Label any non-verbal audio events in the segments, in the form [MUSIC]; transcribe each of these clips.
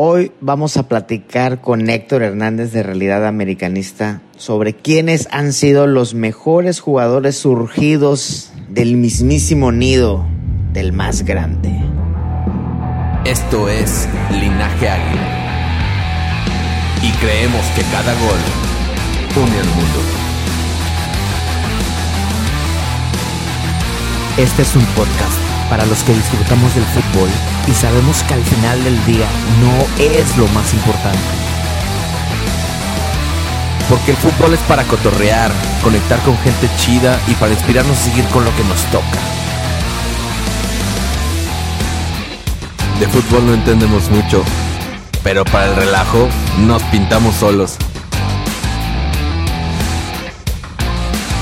Hoy vamos a platicar con Héctor Hernández de Realidad Americanista sobre quiénes han sido los mejores jugadores surgidos del mismísimo nido del más grande. Esto es Linaje Águila. Y creemos que cada gol une al mundo. Este es un podcast para los que disfrutamos del fútbol y sabemos que al final del día no es lo más importante. Porque el fútbol es para cotorrear, conectar con gente chida y para inspirarnos a seguir con lo que nos toca. De fútbol no entendemos mucho, pero para el relajo nos pintamos solos.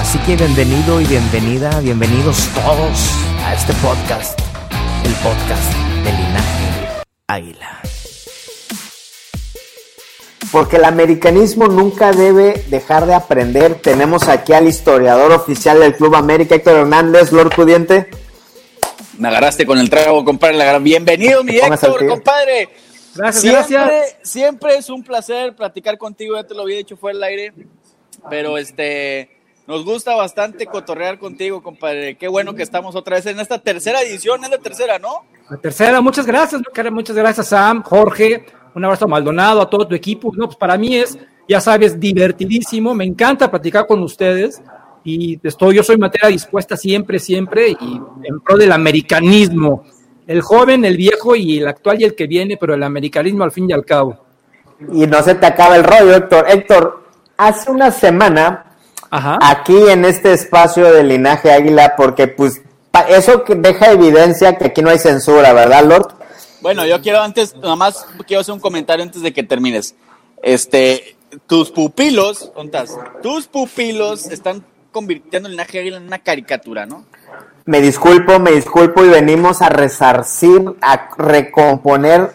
Así que bienvenido y bienvenida, bienvenidos todos a este podcast, el podcast de Linaje Águila. Porque el americanismo nunca debe dejar de aprender. Tenemos aquí al historiador oficial del Club América, Héctor Hernández, Lord Pudiente. Me agarraste con el trago, compadre. Bienvenido, mi Héctor, compadre. Gracias, siempre, gracias. Siempre es un placer platicar contigo, ya te lo había dicho fuera del aire. Pero este, nos gusta bastante cotorrear contigo, compadre. Qué bueno que estamos otra vez en esta tercera edición, es la tercera, ¿no? La tercera, muchas gracias, muchas gracias, Sam, Jorge, un abrazo a Maldonado, a todo tu equipo. No, pues para mí es, ya sabes, divertidísimo. Me encanta platicar con ustedes y estoy, yo soy materia dispuesta siempre, siempre y en pro del americanismo. El joven, el viejo y el actual y el que viene, pero el americanismo al fin y al cabo. Y no se te acaba el rollo, Héctor. Héctor, hace una semana, Ajá. aquí en este espacio de Linaje Águila, porque pues pa- eso que deja evidencia que aquí no hay censura, ¿verdad, Lord? Bueno, yo quiero antes, nada más quiero hacer un comentario antes de que termines. Este, tus pupilos, ¿dónde estás? Tus pupilos están convirtiendo el linaje águila en una caricatura, ¿no? Me disculpo, me disculpo y venimos a resarcir, a recomponer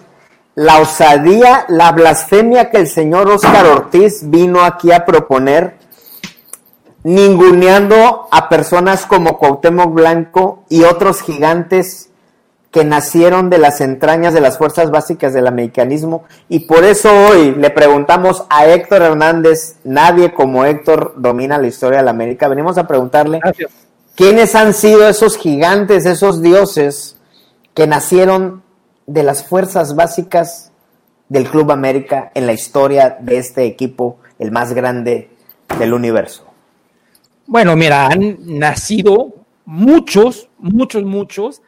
la osadía, la blasfemia que el señor Óscar Ortiz vino aquí a proponer, ninguneando a personas como Cuauhtémoc Blanco y otros gigantes que nacieron de las entrañas de las fuerzas básicas del americanismo. Y por eso hoy le preguntamos a Héctor Hernández, nadie como Héctor domina la historia de la América. Venimos a preguntarle Gracias. ¿Quiénes han sido esos gigantes, esos dioses que nacieron de las fuerzas básicas del Club América en la historia de este equipo, el más grande del universo? Bueno, mira, han nacido muchos, muchos, muchos,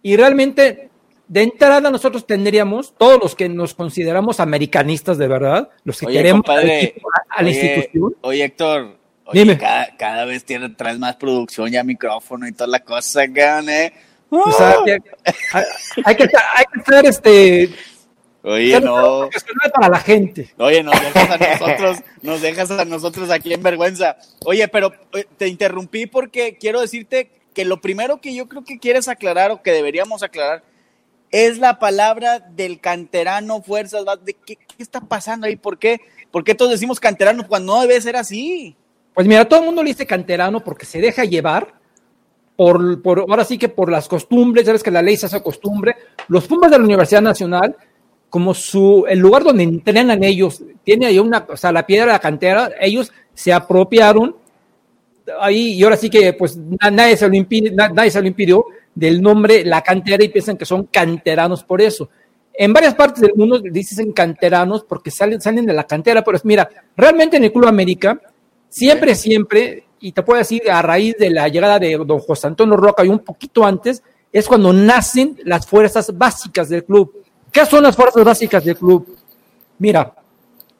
y realmente de entrada nosotros tendríamos, todos los que nos consideramos americanistas de verdad, los que Oye, queremos compadre, a la oye, institución, Oye, Héctor, oye, Dime. Cada, cada vez tiene, traes más producción, ya micrófono y toda la cosa, ¿eh? o sea, que- hay, hay que estar, hay que estar, este, Oye, ser no. profesional para la gente. Oye, nos dejas a nosotros, nos dejas a nosotros aquí en vergüenza. Oye, pero eh, te interrumpí porque quiero decirte que lo primero que yo creo que quieres aclarar o que deberíamos aclarar es la palabra del canterano fuerzas. ¿De qué, qué está pasando ahí? ¿Por qué? ¿Por qué todos decimos canterano cuando no debe ser así? Pues mira, todo el mundo le dice canterano porque se deja llevar por, por ahora sí que por las costumbres, sabes que la ley se hace costumbre. Los Pumas de la Universidad Nacional, como su el lugar donde entrenan ellos, tiene ahí una, o sea, la piedra de la cantera, ellos se apropiaron ahí y ahora sí que pues na- nadie se lo impide, na- nadie se lo impidió del nombre la cantera y piensan que son canteranos por eso. En varias partes del mundo dicen canteranos porque salen, salen de la cantera, pero es, mira, realmente en el Club América, siempre, siempre, y te puedo decir a raíz de la llegada de don José Antonio Roca y un poquito antes, es cuando nacen las fuerzas básicas del club. ¿Qué son las fuerzas básicas del club? Mira,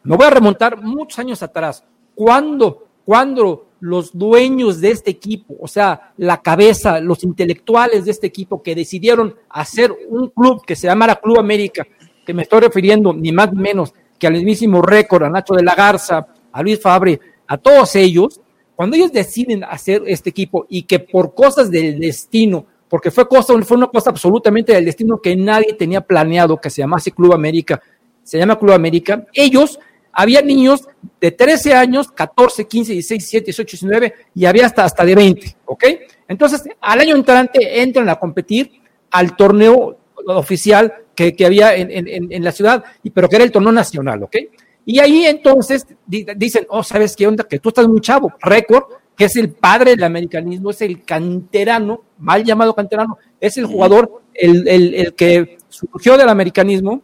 me voy a remontar muchos años atrás. Cuando, cuando los dueños de este equipo, o sea, la cabeza, los intelectuales de este equipo que decidieron hacer un club que se llamara Club América, que me estoy refiriendo ni más ni menos que al mismísimo récord, a Nacho de la Garza, a Luis Fabre, a todos ellos, cuando ellos deciden hacer este equipo y que por cosas del destino, porque fue, cosa, fue una cosa absolutamente del destino que nadie tenía planeado que se llamase Club América, se llama Club América, ellos, había niños de 13 años, 14, 15, 16, 17, 18, 19 y había hasta, hasta de 20, ¿ok? Entonces, al año entrante entran a competir al torneo oficial que, que había en, en, en, la ciudad, pero que era el torneo nacional, ¿ok? Y ahí entonces dicen, oh, ¿sabes qué onda? Que tú estás muy chavo, récord, que es el padre del americanismo, es el canterano, mal llamado canterano, es el jugador, el, el, el que surgió del americanismo,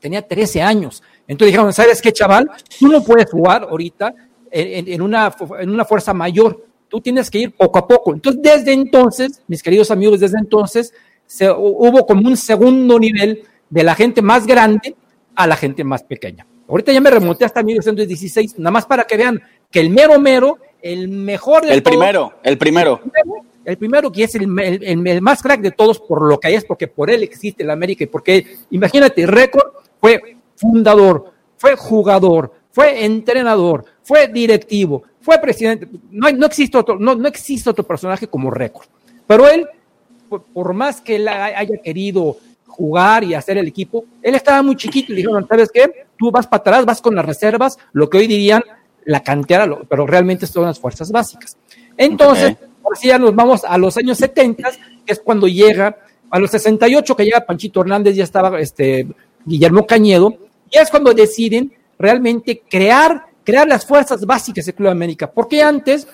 tenía 13 años. Entonces dijeron, ¿sabes qué, chaval? Tú no puedes jugar ahorita en, una, en una fuerza mayor, tú tienes que ir poco a poco. Entonces, desde entonces, mis queridos amigos, desde entonces, se, hubo como un segundo nivel de la gente más grande a la gente más pequeña. Ahorita ya me remonté hasta 1916, nada más para que vean que el mero mero, el mejor de El todos, primero, el primero. El primero, el primero que es el, el, el, más crack de todos por lo que es, porque por él existe la América y porque, imagínate, récord fue fundador, fue jugador, fue entrenador, fue directivo, fue presidente. No, hay, no, existe, otro, no, no existe otro personaje como récord. Pero él por, por, más que él haya querido jugar y hacer el equipo, él estaba muy chiquito y le dijeron, ¿sabes qué? Tú vas para atrás, vas con las reservas, lo que hoy dirían la cantera, pero realmente son las fuerzas básicas. Entonces, okay. así ya nos vamos a los años 70, que es cuando llega, a los 68 que llega Panchito Hernández, ya estaba este, Guillermo Cañedo, y es cuando deciden realmente crear, crear las fuerzas básicas del Club América, porque antes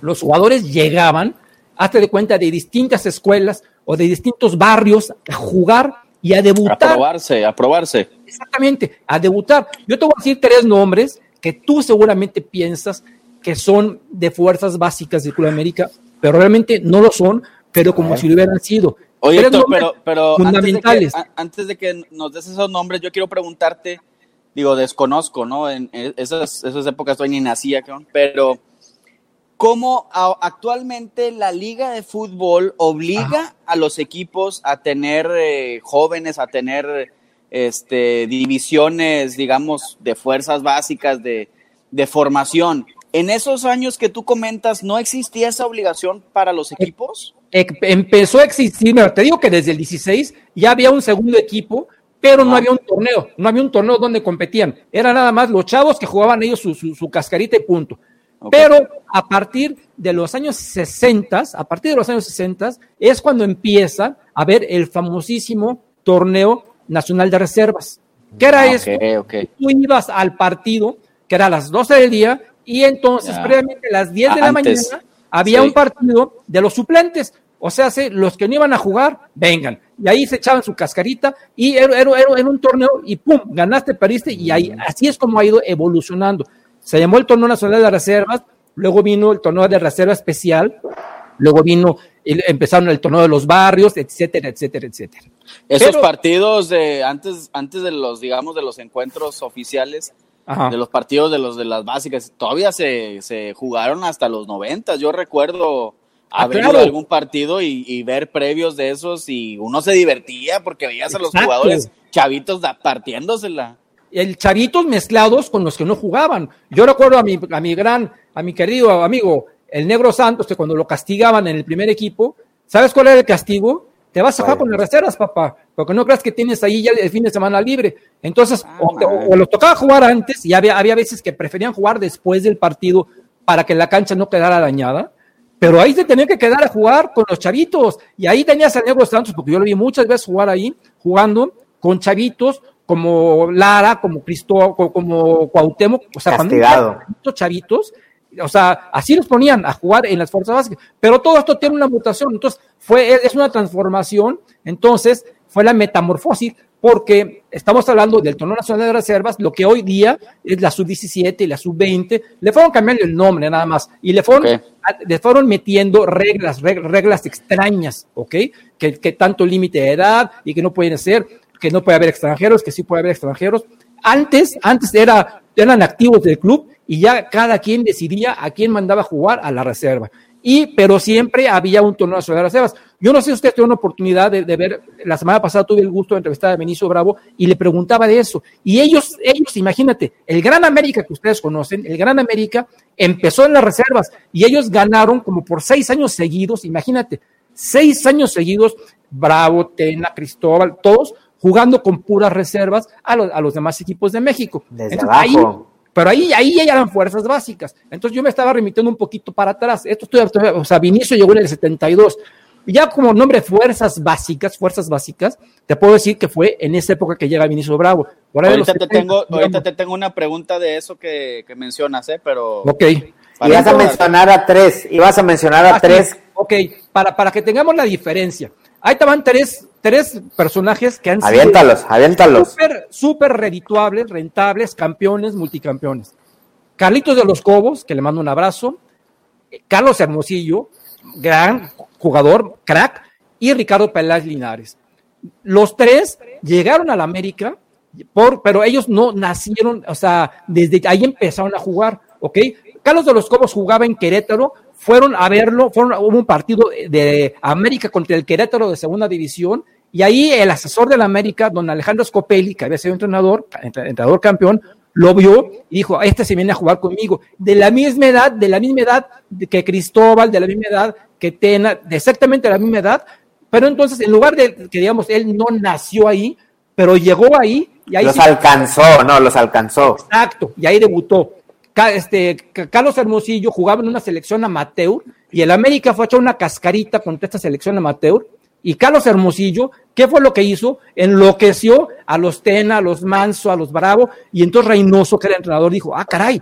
los jugadores llegaban, hazte de cuenta, de distintas escuelas o de distintos barrios a jugar y a debutar. A probarse, a probarse. Exactamente, a debutar. Yo te voy a decir tres nombres que tú seguramente piensas que son de fuerzas básicas del Club América, pero realmente no lo son, pero como si lo hubieran sido. Oye, Héctor, pero, pero fundamentales. Antes, de que, antes de que nos des esos nombres, yo quiero preguntarte, digo, desconozco, ¿no? En esas, esas épocas todavía ni nacía, pero cómo actualmente la liga de fútbol obliga Ajá. a los equipos a tener eh, jóvenes, a tener este, divisiones, digamos, de fuerzas básicas, de, de, formación. En esos años que tú comentas, ¿no existía esa obligación para los equipos? Empezó a existir, pero te digo que desde el 16 ya había un segundo equipo, pero no había un torneo, no había un torneo donde competían. Era nada más los chavos que jugaban ellos su, su, su cascarita y punto. Okay. Pero a partir de los años 60, a partir de los años 60, es cuando empieza a haber el famosísimo torneo nacional de reservas. ¿Qué era Ah, eso? Tú ibas al partido, que era a las 12 del día, y entonces previamente a las 10 de la Antes, mañana había sí. un partido de los suplentes. O sea, se- los que no iban a jugar, vengan. Y ahí se echaban su cascarita y era, era- era- un torneo y pum, ganaste, perdiste y ahí, así es como ha ido evolucionando. Se llamó el torneo nacional de reservas, luego vino el torneo de reserva especial, luego vino, empezaron el torneo de los barrios, etcétera, etcétera, etcétera. Esos Pero- partidos de antes, antes de los, digamos, de los encuentros oficiales, Ajá. de los partidos de los de las básicas, todavía se, se jugaron hasta los 90. Yo recuerdo Ah, haber ido a algún partido y, y ver previos de esos y uno se divertía porque veías a los Exacto. jugadores chavitos da- partiéndosela. el chavitos mezclados con los que no jugaban. Yo recuerdo a mi, a mi gran, a mi querido amigo, el Negro Santos, que cuando lo castigaban en el primer equipo, ¿sabes cuál era el castigo? Te vas a jugar con las reservas, papá, porque no creas que tienes ahí ya el fin de semana libre. Entonces, Ah, o, te- o los tocaba jugar antes, y había, había veces que preferían jugar después del partido para que la cancha no quedara dañada, pero ahí se tenían que quedar a jugar con los chavitos, y ahí tenías al Negro Santos, porque yo lo vi muchas veces jugar ahí, jugando con chavitos como Lara, como Cristo, co- como Cuauhtémoc, o sea, cuando chavitos, o sea, así los ponían a jugar en las fuerzas básicas, pero todo esto tiene una mutación, entonces fue, es una transformación, entonces fue la metamorfosis, porque estamos hablando del torneo nacional de reservas, lo que hoy día es la sub-17 y la sub-20, le fueron cambiando el nombre nada más, y le fueron, Ok. a- le fueron metiendo reglas, reg- reglas extrañas, ¿ok? Que, que tanto límite de edad y que no pueden ser, que no puede haber extranjeros, que sí puede haber extranjeros. Antes, antes era, eran activos del club y ya cada quien decidía a quién mandaba a jugar a la reserva. Y, pero siempre había un torneo de reservas. Yo no sé si usted tuvo una oportunidad de, ver, la semana pasada tuve el gusto de entrevistar a Benicio Bravo y le preguntaba de eso. Y ellos, ellos, imagínate, el Gran América que ustedes conocen, el Gran América empezó en las reservas y ellos ganaron como por seis años seguidos, imagínate, seis años seguidos, Bravo, Tena, Cristóbal, todos jugando con puras reservas a, los, a los demás equipos de México. Desde abajo. pero ahí, ahí ya eran fuerzas básicas. Entonces yo me estaba remitiendo un poquito para atrás. Esto estoy, o sea, Vinicio llegó en el 72. Ya como nombre fuerzas básicas, fuerzas básicas, te puedo decir que fue en esa época que llega Vinicio Bravo. ahorita, te tengo, ahorita te tengo una pregunta de eso que, que mencionas, ¿eh? Pero... Ok. Y vas a mencionar a tres, y vas a mencionar a ah, tres. Ok, para, para que tengamos la diferencia. Ahí estaban tres, tres personajes que han sido aviéntalos. Súper, súper redituables, rentables, campeones, multicampeones. Carlitos de los Cobos, que le mando un abrazo. Carlos Hermosillo, gran jugador, crack. Y Ricardo Peláez Linares. Los tres llegaron a la América, por, pero ellos no nacieron, o sea, desde ahí empezaron a jugar, ¿ok? Carlos de los Cobos jugaba en Querétaro, fueron a verlo, fueron, hubo un partido de América contra el Querétaro de segunda división, y ahí el asesor de la América, don Alejandro Scopelli, que había sido entrenador, entrenador campeón, lo vio y dijo, este se viene a jugar conmigo. De la misma edad, de la misma edad que Cristóbal, de la misma edad que Tena, de exactamente la misma edad, pero entonces en lugar de que digamos, él no nació ahí, pero llegó ahí y ahí... Los alcanzó, no, los alcanzó. Exacto, y ahí debutó este, Carlos Hermosillo jugaba en una selección amateur y el América fue a echar una cascarita contra esta selección amateur. Y Carlos Hermosillo, ¿qué fue lo que hizo? Enloqueció a los Tena, a los Manso, a los Bravo, y entonces Reynoso, que era el entrenador, dijo, ah, caray,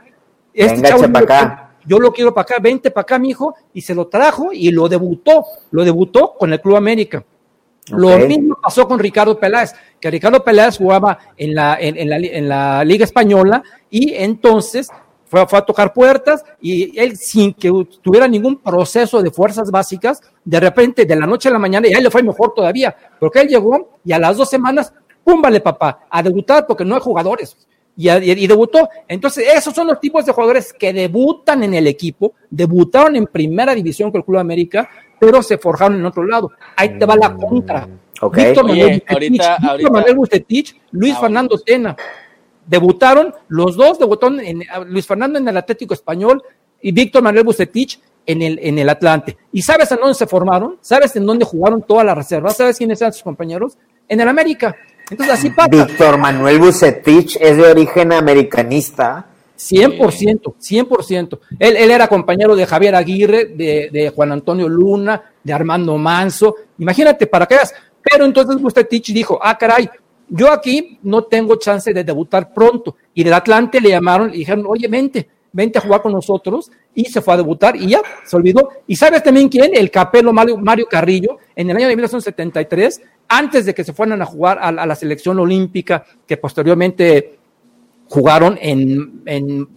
este chavo para acá. yo lo quiero para acá, vente para acá, mijo, y se lo trajo y lo debutó, lo debutó con el Club América. Lo mismo pasó con Ricardo Peláez, que Ricardo Peláez jugaba en la, en, la, en la Liga Española y entonces fue, a tocar puertas y él sin que tuviera ningún proceso de fuerzas básicas, de repente de la noche a la mañana, y a él le fue mejor todavía, porque él llegó y a las dos semanas, ¡pum! Vale, papá, a debutar porque no hay jugadores. Y, y, debutó. Entonces, esos son los tipos de jugadores que debutan en el equipo, debutaron en primera división con el Club América, pero se forjaron en otro lado. Ahí te va la contra. Víctor Manuel, Luis ah, Fernando Tena, debutaron, los dos debutaron en, Luis Fernando en el Atlético Español y Víctor Manuel Bucetich en el, en el Atlante. ¿Y sabes en dónde se formaron? ¿Sabes en dónde jugaron todas las reservas? ¿Sabes quiénes eran sus compañeros? En el América. Entonces así pasa. Víctor Manuel Bucetich es de origen americanista. 100%, 100%. Él, él era compañero de Javier Aguirre, de, de Juan Antonio Luna, de Armando Manso. Imagínate, para qué veas. Pero entonces Bucetich dijo, ah, caray, yo aquí no tengo chance de debutar pronto. Y del Atlante le llamaron y dijeron, oye, vente, vente a jugar con nosotros. Y se fue a debutar y ya, se olvidó. ¿Y sabes también quién? El capelo Mario, Carrillo, en el año de 1973, antes de que se fueran a jugar a, la selección olímpica, que posteriormente jugaron en, en,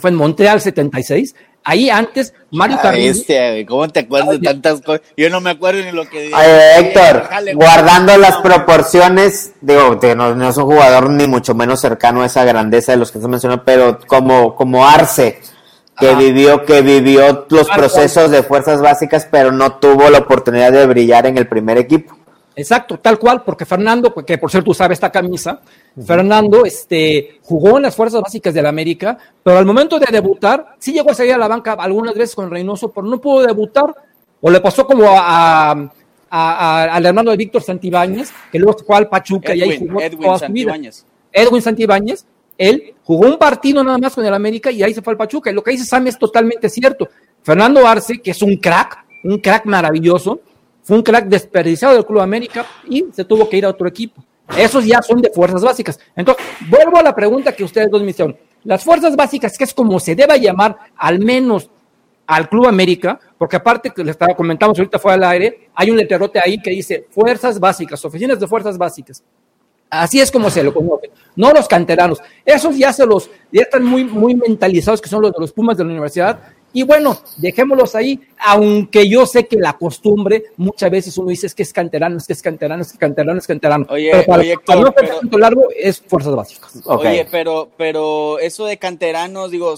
fue en Montreal 76, Ahí antes, Mario ah, Carrillo. Este, ¿Cómo te acuerdas de tantas cosas? Yo no me acuerdo ni lo que Héctor, guardando las proporciones, digo, no, es un jugador ni mucho menos cercano a esa grandeza de los que se mencionó, pero como, como Arce, que vivió, que vivió los procesos de fuerzas básicas, pero no tuvo la oportunidad de brillar en el primer equipo. Exacto, tal cual, porque Fernando, que por cierto sabe esta camisa, Fernando este, jugó en las fuerzas básicas de la América, pero al momento de debutar, sí llegó a salir a la banca algunas veces con Reynoso, pero no pudo debutar, o le pasó como a, al hermano de Víctor Santibáñez, que luego fue al Pachuca y ahí jugó Edwin toda su vida. Edwin Santibáñez, él jugó un partido nada más con el América y ahí se fue al Pachuca. Y lo que dice Sam es totalmente cierto. Fernando Arce, que es un crack, un crack maravilloso, fue un crack desperdiciado del Club América y se tuvo que ir a otro equipo. Esos ya son de fuerzas básicas. Entonces, vuelvo a la pregunta que ustedes dos me hicieron. Las fuerzas básicas, que es como se deba llamar al menos al Club América, porque aparte que les comentamos ahorita fuera del aire, hay un letrerote ahí que dice fuerzas básicas, oficinas de fuerzas básicas. Así es como se lo conoce, no los canteranos. Esos ya se los, ya están muy, muy mentalizados, que son los de los Pumas de la universidad, Y bueno, dejémoslos ahí, aunque yo sé que la costumbre, muchas veces uno dice es que es canterano, es que es canterano, es que es canterano, es canterano. Oye, pero para, oye, Héctor, para no pero- tanto largo, es fuerzas básicas. Oye, pero, pero eso de canteranos, digo,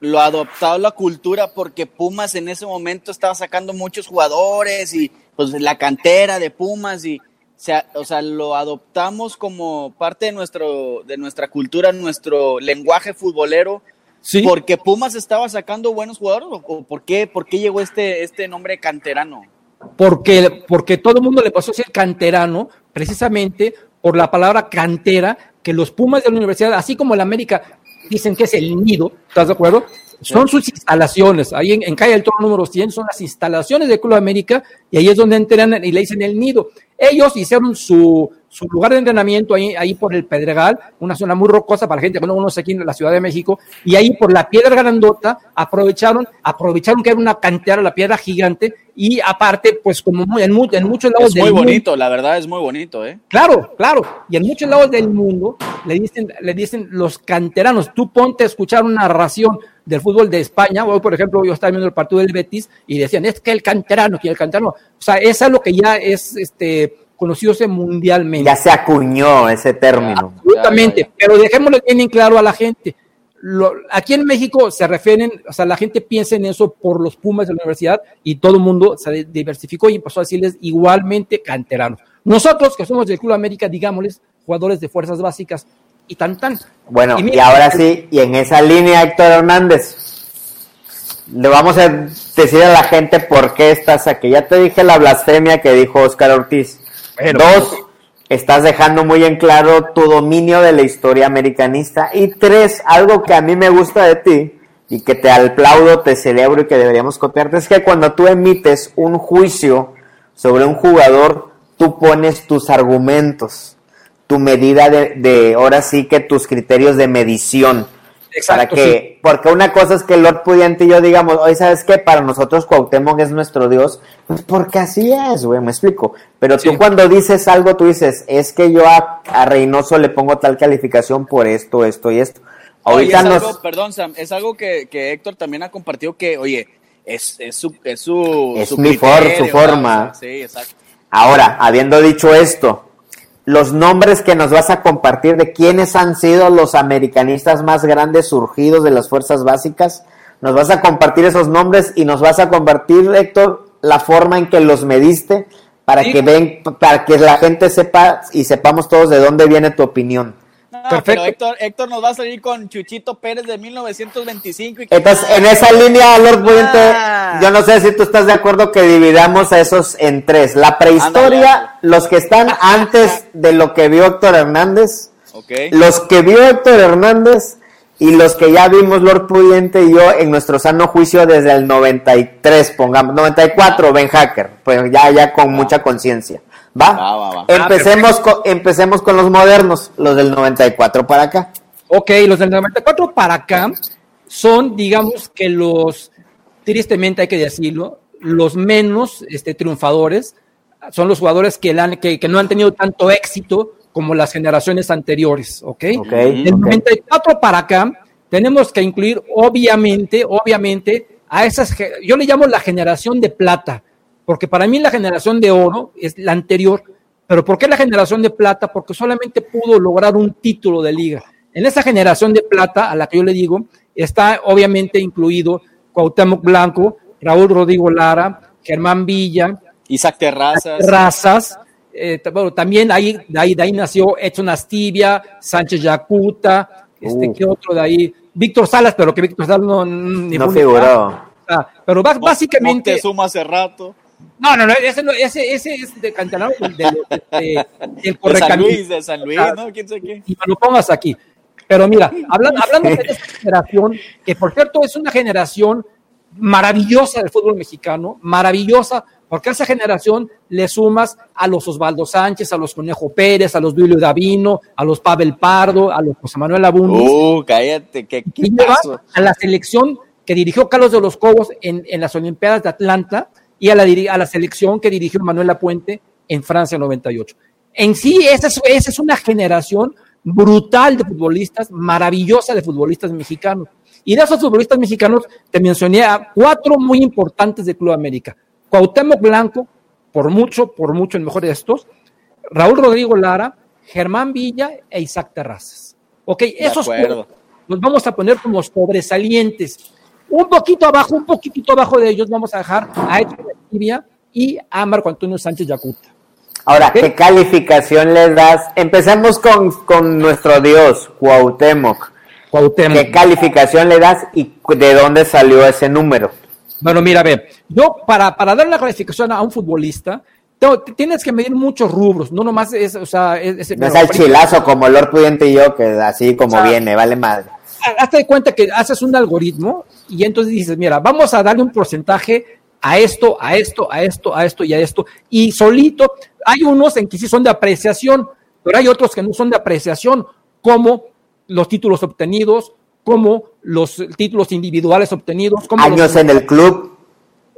lo ha adoptado la cultura porque Pumas en ese momento estaba sacando muchos jugadores y pues la cantera de Pumas y sea, o sea, lo adoptamos como parte de nuestro de nuestra cultura, nuestro lenguaje futbolero. Sí. Porque Pumas estaba sacando buenos jugadores o, o por qué por qué llegó este este nombre canterano? porque, porque todo el mundo le pasó a ser canterano, precisamente por la palabra cantera, que los Pumas de la universidad, así como el América, dicen que es el nido, ¿estás de acuerdo? Son sus instalaciones, ahí en, en calle del Toro número 100 son las instalaciones del Club América y ahí es donde entrenan y le dicen el nido. Ellos hicieron su, su lugar de entrenamiento ahí, ahí por el Pedregal, una zona muy rocosa para la gente que no conoce aquí en la Ciudad de México, y ahí por la piedra grandota aprovecharon, aprovecharon que era una cantera, la piedra gigante, y aparte, pues como muy- en, en muchos lados Es muy del mundo- bonito, la verdad es muy bonito, ¿eh? Claro, claro. Y en muchos lados del mundo le dicen, le dicen los canteranos. Tú ponte a escuchar una narración del fútbol de España. Hoy, por ejemplo, yo estaba viendo el partido del Betis y decían, es que el canterano, que el canterano. O sea, es algo que ya es este, conocido mundialmente. Ya se acuñó ese término. Absolutamente. Ya, ya, ya. Pero dejémosle bien en claro a la gente. Lo- aquí en México se refieren, o sea, la gente piensa en eso por los Pumas de la universidad y todo el mundo se diversificó y empezó a decirles igualmente canteranos. Nosotros, que somos del Club América, digámosles, jugadores de fuerzas básicas y tan tan. Bueno, y, mira, ahora sí, y en esa línea, Héctor Hernández, le vamos a decir a la gente por qué estás aquí. Ya te dije la blasfemia que dijo Oscar Ortiz. Dos, estás dejando muy en claro tu dominio de la historia americanista. Y tres, algo que a mí me gusta de ti y que te aplaudo, te celebro y que deberíamos copiarte, es que cuando tú emites un juicio sobre un jugador, tú pones tus argumentos, tu medida de, de ahora sí que tus criterios de medición. Exacto, para que, porque una cosa es que Lord Pudiente y yo digamos, oye, ¿sabes qué? Para nosotros Cuauhtémoc es nuestro Dios, pues porque así es, güey, me explico. Pero tú cuando dices algo, tú dices, es que yo a, a Reynoso le pongo tal calificación por esto, esto y esto. Oye, Ahorita es nos... algo, perdón, Sam, es algo que, que Héctor también ha compartido que, oye, es, es su, es su, Es su mi for- su forma. ¿verdad? Sí, exacto. Ahora, habiendo dicho esto, los nombres que nos vas a compartir de quiénes han sido los americanistas más grandes surgidos de las fuerzas básicas, nos vas a compartir esos nombres y nos vas a compartir, Héctor, la forma en que los mediste para Sí. que ven, para que la gente sepa y sepamos todos de dónde viene tu opinión. No, Perfecto. pero Héctor, Héctor nos va a salir con Chuchito Pérez de 1925. Y que- Entonces, en esa línea, Lord Ah. yo no sé si tú estás de acuerdo que dividamos a esos en tres. La prehistoria, Ándale. los que están antes de lo que vio Héctor Hernández, los que vio Héctor Hernández y los que ya vimos Lord Pudiente y yo en nuestro sano juicio desde el 93, pongamos, 94, Ben Hacker, pues ya, ya con mucha conciencia. ¿Va? Va, va, va. Empecemos, con, empecemos con los modernos, los del 94 para acá. Ok, los del 94 para acá son, digamos que los, tristemente hay que decirlo, los menos este, triunfadores. Son los jugadores que, la han- que, que no han tenido tanto éxito como las generaciones anteriores, ¿ok? Ok, Del ok. 94 para acá tenemos que incluir, obviamente, obviamente, a esas, yo le llamo la generación de plata, porque para mí la generación de oro es la anterior. Pero ¿por qué la generación de plata? Porque solamente pudo lograr un título de liga. En esa generación de plata, a la que yo le digo, está obviamente incluido Cuauhtémoc Blanco, Raúl Rodrigo Lara, Germán Villa, Isaac Terrazas. Razas. eh, bueno, también ahí, de ahí, de ahí nació Edson Astivia, Sánchez Yacuta, este, Uh. ¿qué otro de ahí? Víctor Salas, pero que Víctor Salas no, No figuró. Ah, pero básicamente. Moctezuma hace rato. No, no, no, ese, no, ese, ese es de Cantanaro, del, del, de- del [LAUGHS] De San. Luis, de San Luis, ¿no? ¿Quién sabe qué? Y me lo pongas aquí. Pero mira, hablando, hablando de esta generación, que por cierto es una generación maravillosa del fútbol mexicano, maravillosa, porque a esa generación le sumas a los Osvaldo Sánchez, a los Conejo Pérez, a los Duilio Davino, a los Pavel Pardo, a los José Manuel Abundis, Uh, cállate, qué, qué y a la selección que dirigió Carlos de los Cobos en, en las Olimpiadas de Atlanta y a la, diri- a la selección que dirigió Manuel Lapuente en Francia 98. En sí, esa es, esa es una generación brutal de futbolistas, maravillosa de futbolistas mexicanos. Y de esos futbolistas mexicanos te mencioné a cuatro muy importantes de Club América. Cuauhtémoc Blanco, por mucho, por mucho el mejor de estos, Raúl Rodrigo Lara, Germán Villa e Isaac Terrazas. Ok, esos los vamos a poner como sobresalientes. Un poquito abajo, un poquitito abajo de ellos vamos a dejar a Edson y a Marco Antonio Sánchez Yacuta. Ahora, ¿qué calificación le das? Empecemos con, con nuestro dios, Cuauhtémoc. Cuauhtémoc. ¿Qué calificación le das y de dónde salió ese número? Bueno, mira, ve, yo para, para dar una calificación a un futbolista, tienes que medir muchos rubros, no nomás es, o sea, es, no es el chilazo como Lord Pudiente y yo, que así como viene, vale madre. Hazte de cuenta que haces un algoritmo y entonces dices, mira, vamos a darle un porcentaje a esto, a esto, a esto, a esto y a esto. Y solito, hay unos en que sí son de apreciación, pero hay otros que no son de apreciación, como los títulos obtenidos, como los títulos individuales obtenidos. Como años en el club.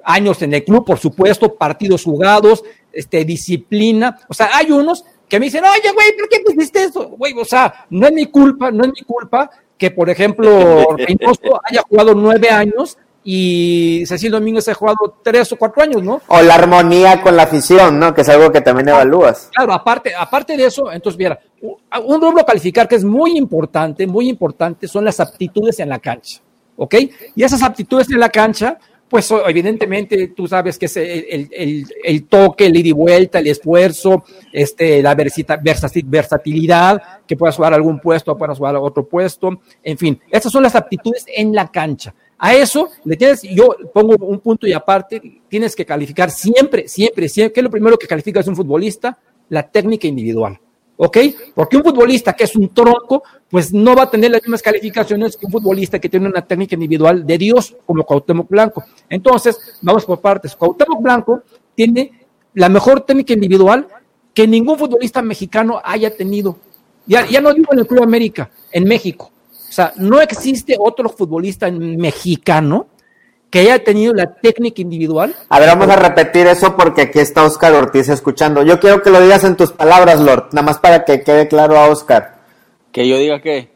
Años en el club, por supuesto, partidos jugados, este, disciplina. O sea, hay unos que me dicen, oye, güey, ¿por qué pusiste eso? Güey, o sea, no es mi culpa, no es mi culpa que, por ejemplo, [LAUGHS] Reynoso haya jugado nueve años y Cecil Domínguez ha jugado tres o cuatro años, ¿no? O la armonía con la afición, ¿no? Que es algo que también evalúas. Claro, aparte, aparte de eso, entonces, mira, un rubro a calificar que es muy importante, muy importante, son las aptitudes en la cancha, ¿ok? Y esas aptitudes en la cancha, pues evidentemente tú sabes que es el, toque, el ida y vuelta, el esfuerzo, este, la versatilidad, que puedas jugar algún puesto, puedas jugar a otro puesto, en fin, esas son las aptitudes en la cancha. A eso le tienes, yo pongo un punto y aparte, tienes que calificar siempre, siempre, siempre, ¿qué es lo primero que califica es un futbolista? La técnica individual. ¿Ok? Porque un futbolista que es un tronco, pues no va a tener las mismas calificaciones que un futbolista que tiene una técnica individual de Dios, como Cuauhtémoc Blanco. Entonces, vamos por partes. Cuauhtémoc Blanco tiene la mejor técnica individual que ningún futbolista mexicano haya tenido. Ya, ya no digo en el Club América, en México. O sea, no existe otro futbolista mexicano que haya tenido la técnica individual. A ver, vamos a repetir eso porque aquí está Oscar Ortiz escuchando. Yo quiero que lo digas en tus palabras, Lord, nada más para que quede claro a Oscar. Que yo diga qué.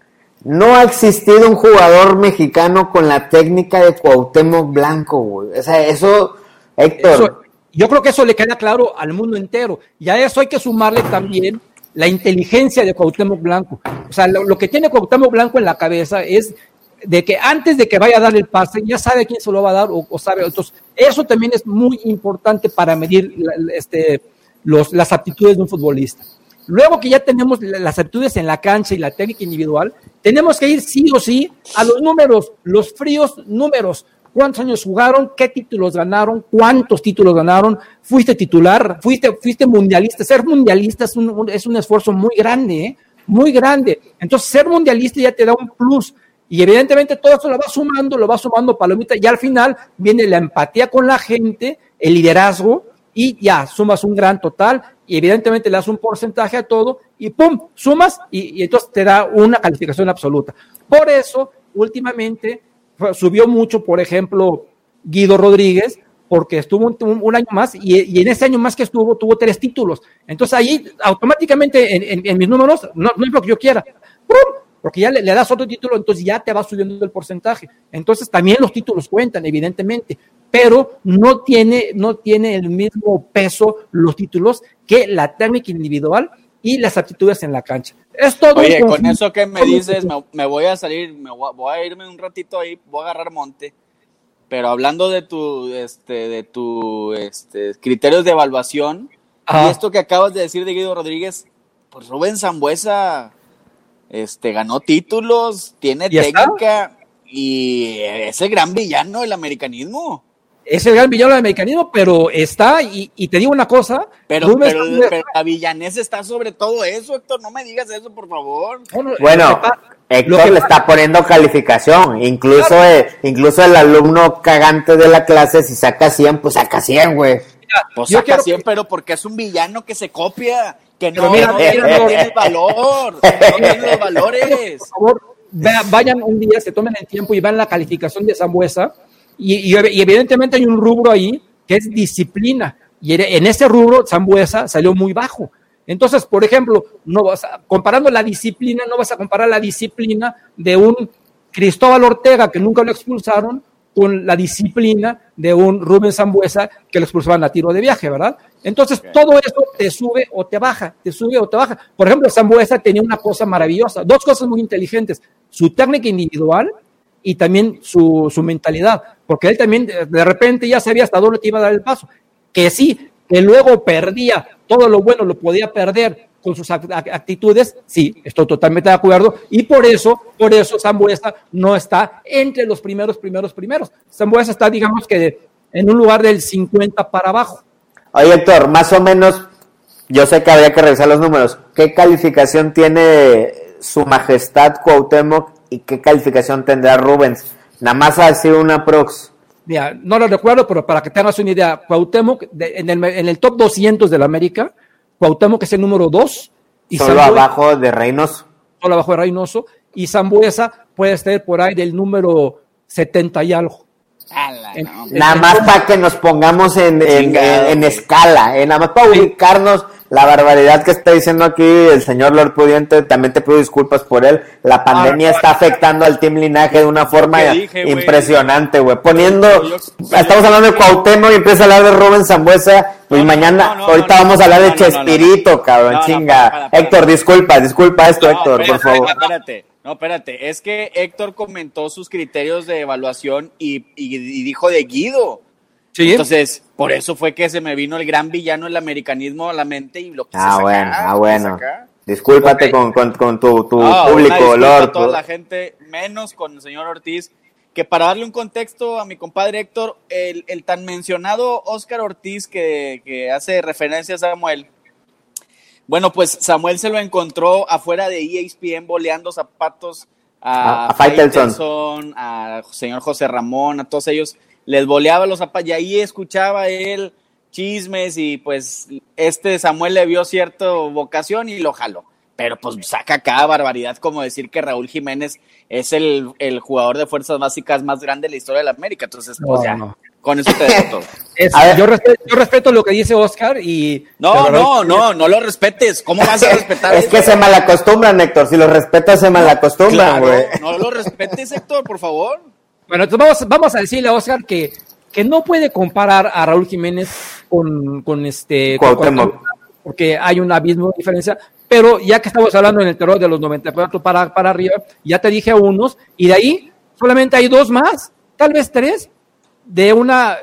No ha existido un jugador mexicano con la técnica de Cuauhtémoc Blanco, güey. O sea, eso, Héctor. yo creo que eso le queda claro al mundo entero. Y a eso hay que sumarle también la inteligencia de Cuauhtémoc Blanco. O sea, lo, que tiene Cuauhtémoc Blanco en la cabeza es de que antes de que vaya a dar el pase, ya sabe quién se lo va a dar o, sabe. Entonces, eso también es muy importante para medir este, los, las aptitudes de un futbolista. Luego que ya tenemos las aptitudes en la cancha y la técnica individual, tenemos que ir sí o sí a los números, los fríos números cuántos años jugaron, qué títulos ganaron, cuántos títulos ganaron, fuiste titular, fuiste, fuiste mundialista. Ser mundialista es un, es un esfuerzo muy grande, ¿eh? muy grande. Entonces, ser mundialista ya te da un plus. Y evidentemente todo eso lo va sumando, lo va sumando palomita, y al final viene la empatía con la gente, el liderazgo, y ya sumas un gran total, y evidentemente le das un porcentaje a todo, y pum, sumas, y, entonces te da una calificación absoluta. Por eso, últimamente, subió mucho, por ejemplo, Guido Rodríguez, porque estuvo un, año más y, en ese año más que estuvo tuvo tres títulos. Entonces ahí automáticamente en, mis números, no, no, es lo que yo quiera, porque ya le, das otro título, entonces ya te va subiendo el porcentaje. Entonces también los títulos cuentan, evidentemente, pero no tiene, no tiene el mismo peso los títulos que la técnica individual y las aptitudes en la cancha. Es todo. Oye, con eso que me dices, me, voy a salir, me voy, a irme un ratito ahí, voy a agarrar monte. Pero hablando de tu, este, de tu, este, criterios de evaluación, y esto que acabas de decir de Guido Rodríguez, pues Rubén Zambuesa, este, ganó títulos, tiene técnica y es el gran villano del americanismo es el gran villano del mecanismo, pero está, y, te digo una cosa. Pero, pero, la villanesa está sobre todo eso, Héctor. No me digas eso, por favor. bueno, Héctor le está poniendo calificación. Incluso, incluso el alumno cagante de la clase, si saca 100, pues saca 100, güey. Pues saca 100, pero porque es un villano que se copia, que no, no, tiene valor, no tiene [LAUGHS] los valores. Por favor, vayan un día, se tomen el tiempo y vean la calificación de Zambuesa y, evidentemente hay un rubro ahí que es disciplina. Y en ese rubro, Zambuesa salió muy bajo. Entonces, por ejemplo, no vas a, comparando la disciplina, no vas a comparar la disciplina de un Cristóbal Ortega, que nunca lo expulsaron, con la disciplina de un Rubén Zambuesa que lo expulsaban a tiro de viaje, ¿verdad? Entonces, todo eso te sube o te baja, te sube o te baja. Por ejemplo, Zambuesa tenía una cosa maravillosa, dos cosas muy inteligentes, su técnica individual y también su, su mentalidad, porque él también de repente ya sabía hasta dónde te iba a dar el paso, que sí, que luego perdía, todo lo bueno lo podía perder con sus actitudes, sí, estoy totalmente de acuerdo, y por eso, por eso Zambuesa no está entre los primeros, primeros, primeros. Zambuesa está, digamos que en un lugar del 50 para abajo. Oye, Héctor, más o menos, yo sé que habría que revisar los números. ¿Qué calificación tiene su majestad Cuauhtémoc y qué calificación tendrá Rubens? Nada más ha sido una prox. Mira, no lo recuerdo, pero para que tengas una idea, Cuauhtémoc en, el, en el top 200 de la América, Cuauhtémoc es el número 2. Y Solo abajo de Reynoso. Solo abajo de Reynoso. Y Zambuesa puede estar por ahí del número 70 y algo. nada más para que nos pongamos en, en, escala, eh, nada más para ubicarnos la barbaridad que está diciendo aquí el señor Lord Pudiente, también te pido disculpas por él. La pandemia está afectando al Team Linaje de una forma impresionante, güey. Poniendo, estamos hablando de Cuauhtémoc y empieza a hablar de Rubén Zambuesa, pues mañana, ahorita vamos a hablar de Chespirito, cabrón, chinga. Héctor, disculpa, disculpa esto, Héctor, por favor. Espérate. No, espérate, es que Héctor comentó sus criterios de evaluación y, y dijo de Guido. Entonces, por eso fue que se me vino el gran villano del americanismo a la mente y lo quise Ah, bueno, ah, bueno. Discúlpate con, con, tu, tu público, Lord. toda la gente, menos con el señor Ortiz, que para darle un contexto a mi compadre Héctor, el, el tan mencionado Oscar Ortiz que, que, hace referencia a Samuel, bueno, pues Samuel se lo encontró afuera de ESPN boleando zapatos a, a, a Faitelson, a señor José Ramón, a todos ellos les boleaba los zapatos y ahí escuchaba él chismes y pues este Samuel le vio cierta vocación y lo jaló. Pero pues saca cada barbaridad como decir que Raúl Jiménez es el, el jugador de fuerzas básicas más grande de la historia de la América. Entonces, pues ya, con eso te dejo todo. [LAUGHS] yo, respeto, yo, respeto, lo que dice Oscar y... No, no, no, no lo respetes. ¿Cómo vas a respetar? [LAUGHS] es que se malacostumbran, Héctor. Si lo respetas, se malacostumbran, güey. no lo respetes, Héctor, por favor. Bueno, entonces vamos, vamos a decirle a Oscar que, que no puede comparar a Raúl Jiménez con, con este porque hay un abismo de diferencia, pero ya que estamos hablando en el terror de los 94 para, para arriba, ya te dije a unos, y de ahí solamente hay dos más, tal vez tres, de una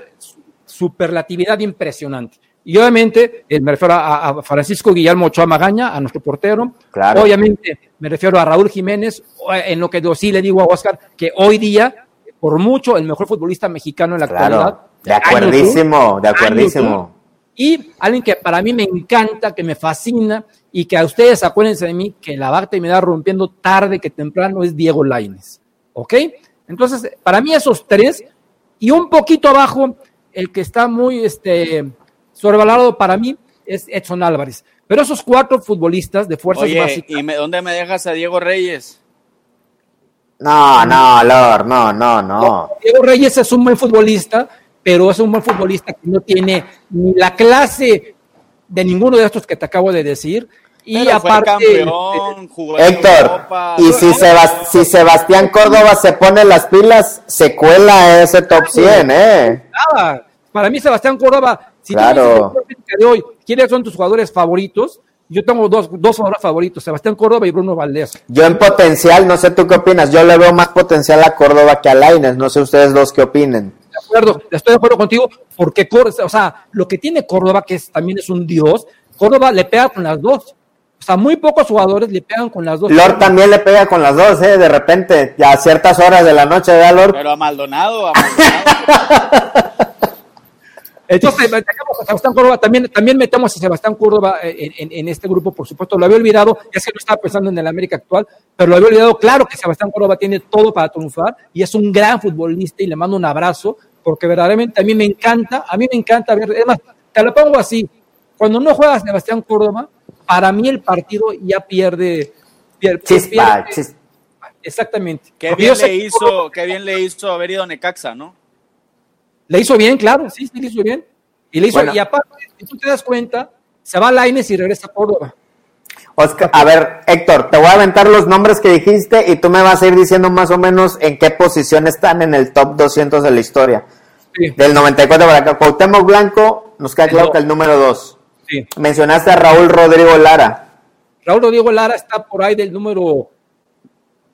superlatividad impresionante. Y obviamente eh, me refiero a, Francisco Guillermo Ochoa Magaña, a nuestro portero. Claro. Obviamente me refiero a Raúl Jiménez, en lo que yo sí le digo a Oscar, que hoy día por mucho el mejor futbolista mexicano en la actualidad. De acuerdísimo, de acuerdísimo. Y alguien que para mí me encanta, que me fascina y que a ustedes acuérdense de mí que la va a terminar rompiendo tarde que temprano es Diego Laines. ¿Ok? Entonces, para mí esos tres y un poquito abajo, el que está muy este, sobrevalorado para mí es Edson Álvarez. Pero esos cuatro futbolistas de fuerzas Oye, básicas. ¿Y dónde me dejas a Diego Reyes? No, no, Lord, no, no, no. Diego Reyes es un buen futbolista, pero es un buen futbolista que no tiene ni la clase de ninguno de estos que te acabo de decir. Y aparte, campeón, Héctor, y si, si, Sebastián Córdoba se pone las pilas, se cuela ese top 100, ¿eh? Nada, para mí Sebastián Córdoba, si claro. tú de hoy, ¿quiénes son tus jugadores favoritos? Yo tengo dos, dos jugadores favoritos, Sebastián Córdoba y Bruno Valdés. Yo en potencial, no sé tú qué opinas, yo le veo más potencial a Córdoba que a Laines, no sé ustedes dos qué opinen. De acuerdo, estoy de acuerdo contigo, porque o sea, lo que tiene Córdoba, que es, también es un dios, Córdoba le pega con las dos. O sea, muy pocos jugadores le pegan con las dos. Lord también le pega con las dos, ¿eh? De repente, ya a ciertas horas de la noche, ¿verdad, Lord? Pero a Maldonado, a [LAUGHS] Maldonado. Entonces, metemos a Sebastián Córdoba, también, también metemos a Sebastián Córdoba en, este grupo, por supuesto, lo había olvidado, es que no estaba pensando en el América actual, pero lo había olvidado, claro que Sebastián Córdoba tiene todo para triunfar y es un gran futbolista y le mando un abrazo, porque verdaderamente a mí me encanta, a mí me encanta ver, además, te lo pongo así, cuando no juega Sebastián Córdoba, para mí el partido ya pierde, pierde, exactamente. Qué bien, le hizo, qué bien le hizo haber ido a Necaxa, ¿no? Le hizo bien, claro, sí, sí, le hizo bien. Y le hizo, y aparte, si tú te das cuenta, se va a Laines y regresa a Córdoba. Oscar, a ver, Héctor, te voy a aventar los nombres que dijiste y tú me vas a ir diciendo más o menos en qué posición están en el top 200 de la historia. Sí. Del 94 para acá. Cuauhtémoc Blanco, nos queda El claro dos. que el número 2. Sí. Mencionaste a Raúl Rodrigo Lara. Raúl Rodrigo Lara está por ahí del número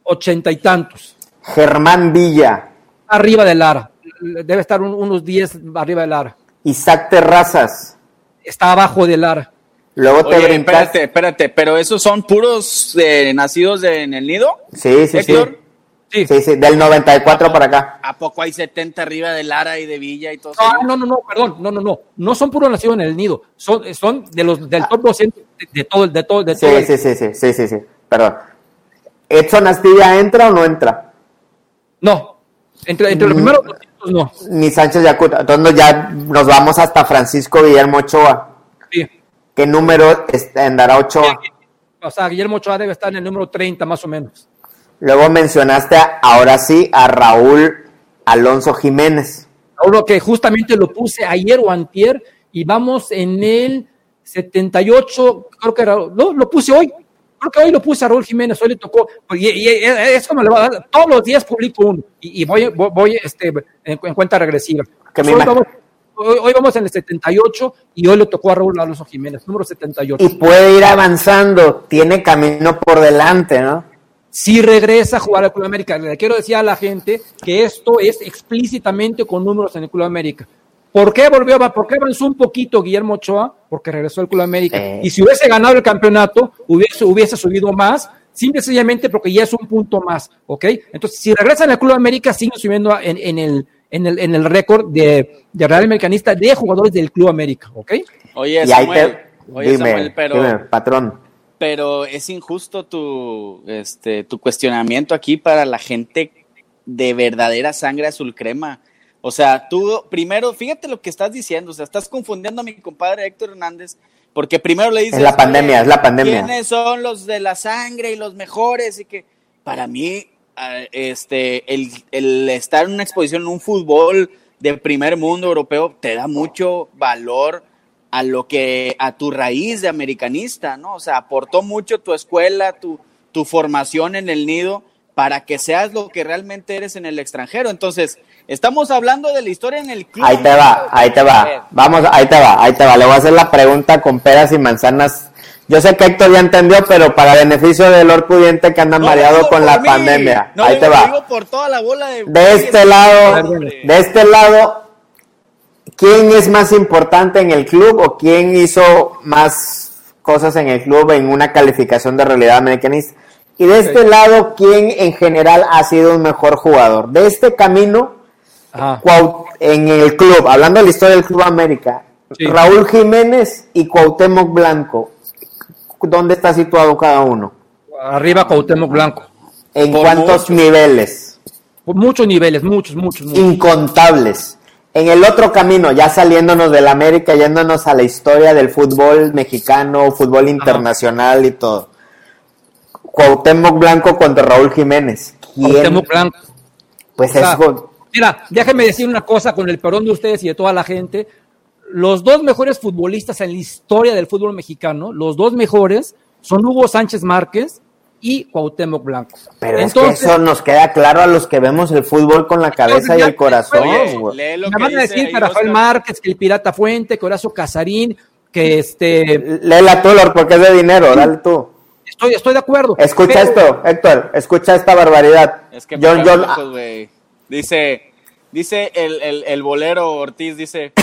ochenta y tantos. Germán Villa. Arriba de Lara. Debe estar un- unos 10 arriba de Lara. Isaac Terrazas. Está abajo de Lara. Luego te Oye, brincaste. espérate, espérate, pero esos son puros eh, nacidos de- en el nido. Sí, sí, sí. Héctor, Sí. Sí, sí, del 94 para acá. ¿a poco hay 70 arriba de Lara y de Villa y todo No, eso? no, no, no, perdón, no, no, no. No son puros nacidos en el nido. Son, son de los del top 200 de, de todo, de todo, de Sí, todo. el- sí, sí, sí, sí, sí, sí. Perdón. ¿Edson Astilla entra o no entra? No. Entre, entre los Mm. primeros 200 no. Ni Sánchez Yacuta. Entonces ya nos vamos hasta Francisco Guillermo Ochoa. Sí. ¿Qué número andará Ochoa? O sea, Guillermo Ochoa debe estar en el número 30 más o menos. Luego mencionaste a- ahora sí a Raúl Alonso Jiménez. Ahora que justamente lo puse ayer o antier y vamos en el 78, creo que era, no, lo puse hoy. Creo que hoy lo puse a Raúl Jiménez, hoy le tocó. Y, y- y eso me lo va a dar. Todos los días publico uno y, y voy, voy, voy, este, en, en cuenta regresiva. Que me hoy, vamos, hoy, hoy vamos en el 78 y hoy le tocó a Raúl Alonso Jiménez, número 78. Y puede ir avanzando. Tiene camino por delante, ¿no? si regresa a jugar al Club América. Le quiero decir a la gente que esto es explícitamente con números en el Club América. ¿Por qué volvió? ¿Por qué avanzó un poquito Guillermo Ochoa? Porque regresó al Club América. Eh. Y si hubiese ganado el campeonato, hubiese, hubiese subido más, simple y sencillamente porque ya es un punto más, ¿ok? Entonces, si regresan al Club América, siguen subiendo en, en el, en el, en el récord de, de Real Americanista de jugadores del Club América, ¿ok? Oye, Samuel, te. oye, dime, Samuel, pero, dime, patrón. pero es injusto tu, este, tu cuestionamiento aquí para la gente de verdadera sangre azul crema. O sea, tú primero, fíjate lo que estás diciendo, o sea, estás confundiendo a mi compadre Héctor Hernández, porque primero le dices... Es la pandemia, "Oye, es la pandemia". ¿Quiénes son los de la sangre y los mejores? Y que para mí, ah, este, el, el estar en una exposición en un fútbol de primer mundo europeo te da mucho valor a lo que, a tu raíz de americanista, ¿no? O sea, aportó mucho tu escuela, tu, tu formación en el nido para que seas lo que realmente eres en el extranjero. Entonces, estamos hablando de la historia en el club. Ahí te va, ahí te va. Vamos, ahí te va, ahí te va. Le voy a hacer la pregunta con peras y manzanas. Yo sé que Héctor ya entendió, pero para beneficio del Lord pudiente que anda no mareado con la mí, pandemia. no ahí te va. digo por toda la bola de... De este lado, de este lado, ¿quién es más importante en el club o quién hizo más cosas en el club en una calificación de realidad americanista? Y de este lado, ¿quién en general ha sido un mejor jugador? De este camino, Ajá. En el club, hablando de la historia del Club América, Sí. Raúl Jiménez y Cuauhtémoc Blanco, ¿dónde está situado cada uno? Arriba Cuauhtémoc Blanco. ¿En Por cuántos niveles? Por muchos niveles, muchos, muchos, muchos. incontables. En el otro camino, ya saliéndonos del América, yéndonos a la historia del fútbol mexicano, fútbol internacional y todo. Cuauhtémoc Blanco contra Raúl Jiménez. ¿Quién? Cuauhtémoc Blanco. Pues O sea, es Mira, déjenme decir una cosa con el perdón de ustedes y de toda la gente. Los dos mejores futbolistas en la historia del fútbol mexicano, los dos mejores, son Hugo Sánchez Márquez y Cuauhtémoc Blanco. Pero Entonces, es que eso nos queda claro a los que vemos el fútbol con la cabeza y el corazón. Me van a decir que Rafael. Márquez, que el Pirata Fuente, que Horacio Casarín, que este... Léela tú, Lord, porque es de dinero, dale tú. Estoy, estoy de acuerdo. Escucha pero- esto, Héctor, escucha esta barbaridad. Es que Dice, dice el, el, el bolero Ortiz, dice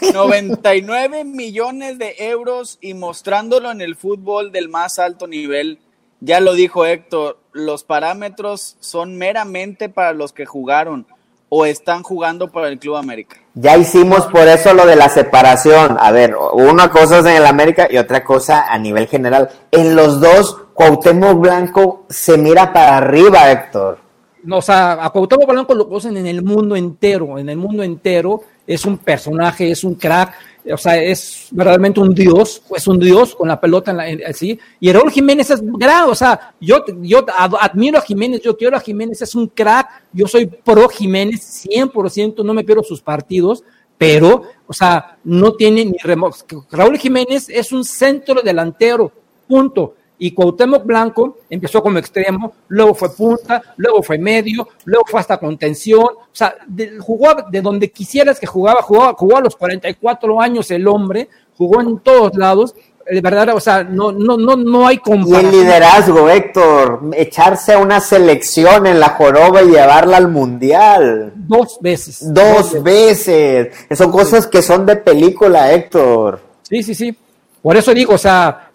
[LAUGHS] 99 millones de euros y mostrándolo en el fútbol del más alto nivel. Ya lo dijo Héctor, los parámetros son meramente para los que jugaron o están jugando para el Club América. Ya hicimos por eso lo de la separación. A ver, una cosa es en el América y otra cosa a nivel general. En los dos, Cuauhtémoc Blanco se mira para arriba, Héctor. No, o sea, a Cuauhtémoc Blanco lo conocen en el mundo entero, en el mundo entero es un personaje, es un crack, o sea, es verdaderamente un dios, es un dios con la pelota en la, en- así, y Raúl Jiménez es gran, o sea, yo, yo ad- admiro a Jiménez, yo quiero a Jiménez, es un crack, yo soy pro Jiménez 100%, no me pierdo sus partidos, pero, o sea, no tiene ni remoto. Raúl Jiménez es un centro delantero, punto. Y Cuauhtémoc Blanco empezó como extremo, luego fue punta, luego fue medio, luego fue hasta contención. O sea, de, jugó de donde quisieras que jugaba, jugaba, jugó a los 44 años el hombre, jugó en todos lados de verdad, o sea, no, no, no, no hay comparación. Y el liderazgo, Héctor, echarse a una selección en la joroba y llevarla al mundial. Dos veces. Dos, veces. Son cosas que son de película, Héctor. Sí, sí, sí. Por eso digo, o sea,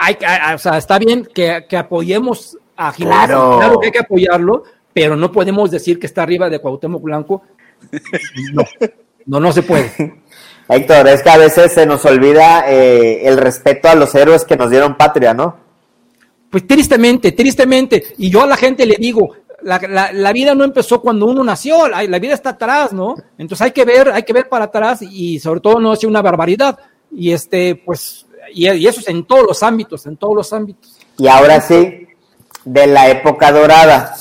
hay, o sea está bien que, que apoyemos a Jiménez. Claro. claro que hay que apoyarlo, pero no podemos decir que está arriba de Cuauhtémoc Blanco. No, no, no se puede. [LAUGHS] Héctor, es que a veces se nos olvida eh, el respeto a los héroes que nos dieron patria, ¿no? Pues tristemente, tristemente. Y yo a la gente le digo, la, vida no empezó cuando uno nació, la, vida está atrás, ¿no? Entonces hay que ver, hay que ver para atrás y sobre todo no hacer una barbaridad. Y este, pues, y, eso es en todos los ámbitos, en todos los ámbitos. Y ahora sí, de la época dorada.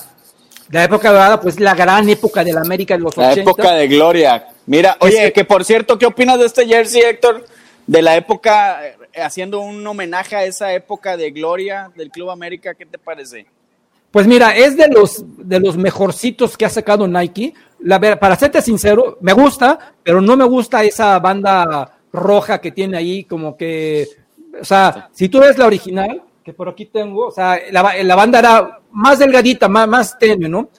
La época dorada, pues la gran época de la América de los La época de gloria, Mira, oye, que por cierto, ¿qué opinas de este jersey, Héctor? De la época, eh, haciendo un homenaje a esa época de gloria del Club América, ¿qué te parece? Pues mira, es de los, de los mejorcitos que ha sacado Nike. La, para serte sincero, me gusta, pero no me gusta esa banda roja que tiene ahí, como que, o sea, si tú ves la original, que por aquí tengo, o sea, la, banda era más delgadita, más, más tenue, ¿no?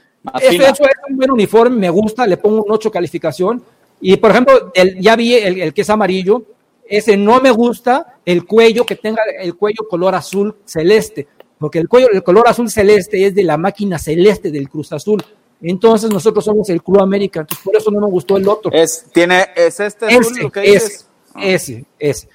Eso es un buen uniforme, me gusta, le pongo un 8 calificación, y por ejemplo, el, ya vi el, que es amarillo, ese no me gusta el cuello que tenga el cuello color azul celeste, porque el cuello, el color azul celeste es de la máquina celeste del Cruz Azul. Entonces nosotros somos el Club América, entonces por eso no me gustó el otro. Es, tiene, es este azul ese, lo que dices? Ese, ese, ese.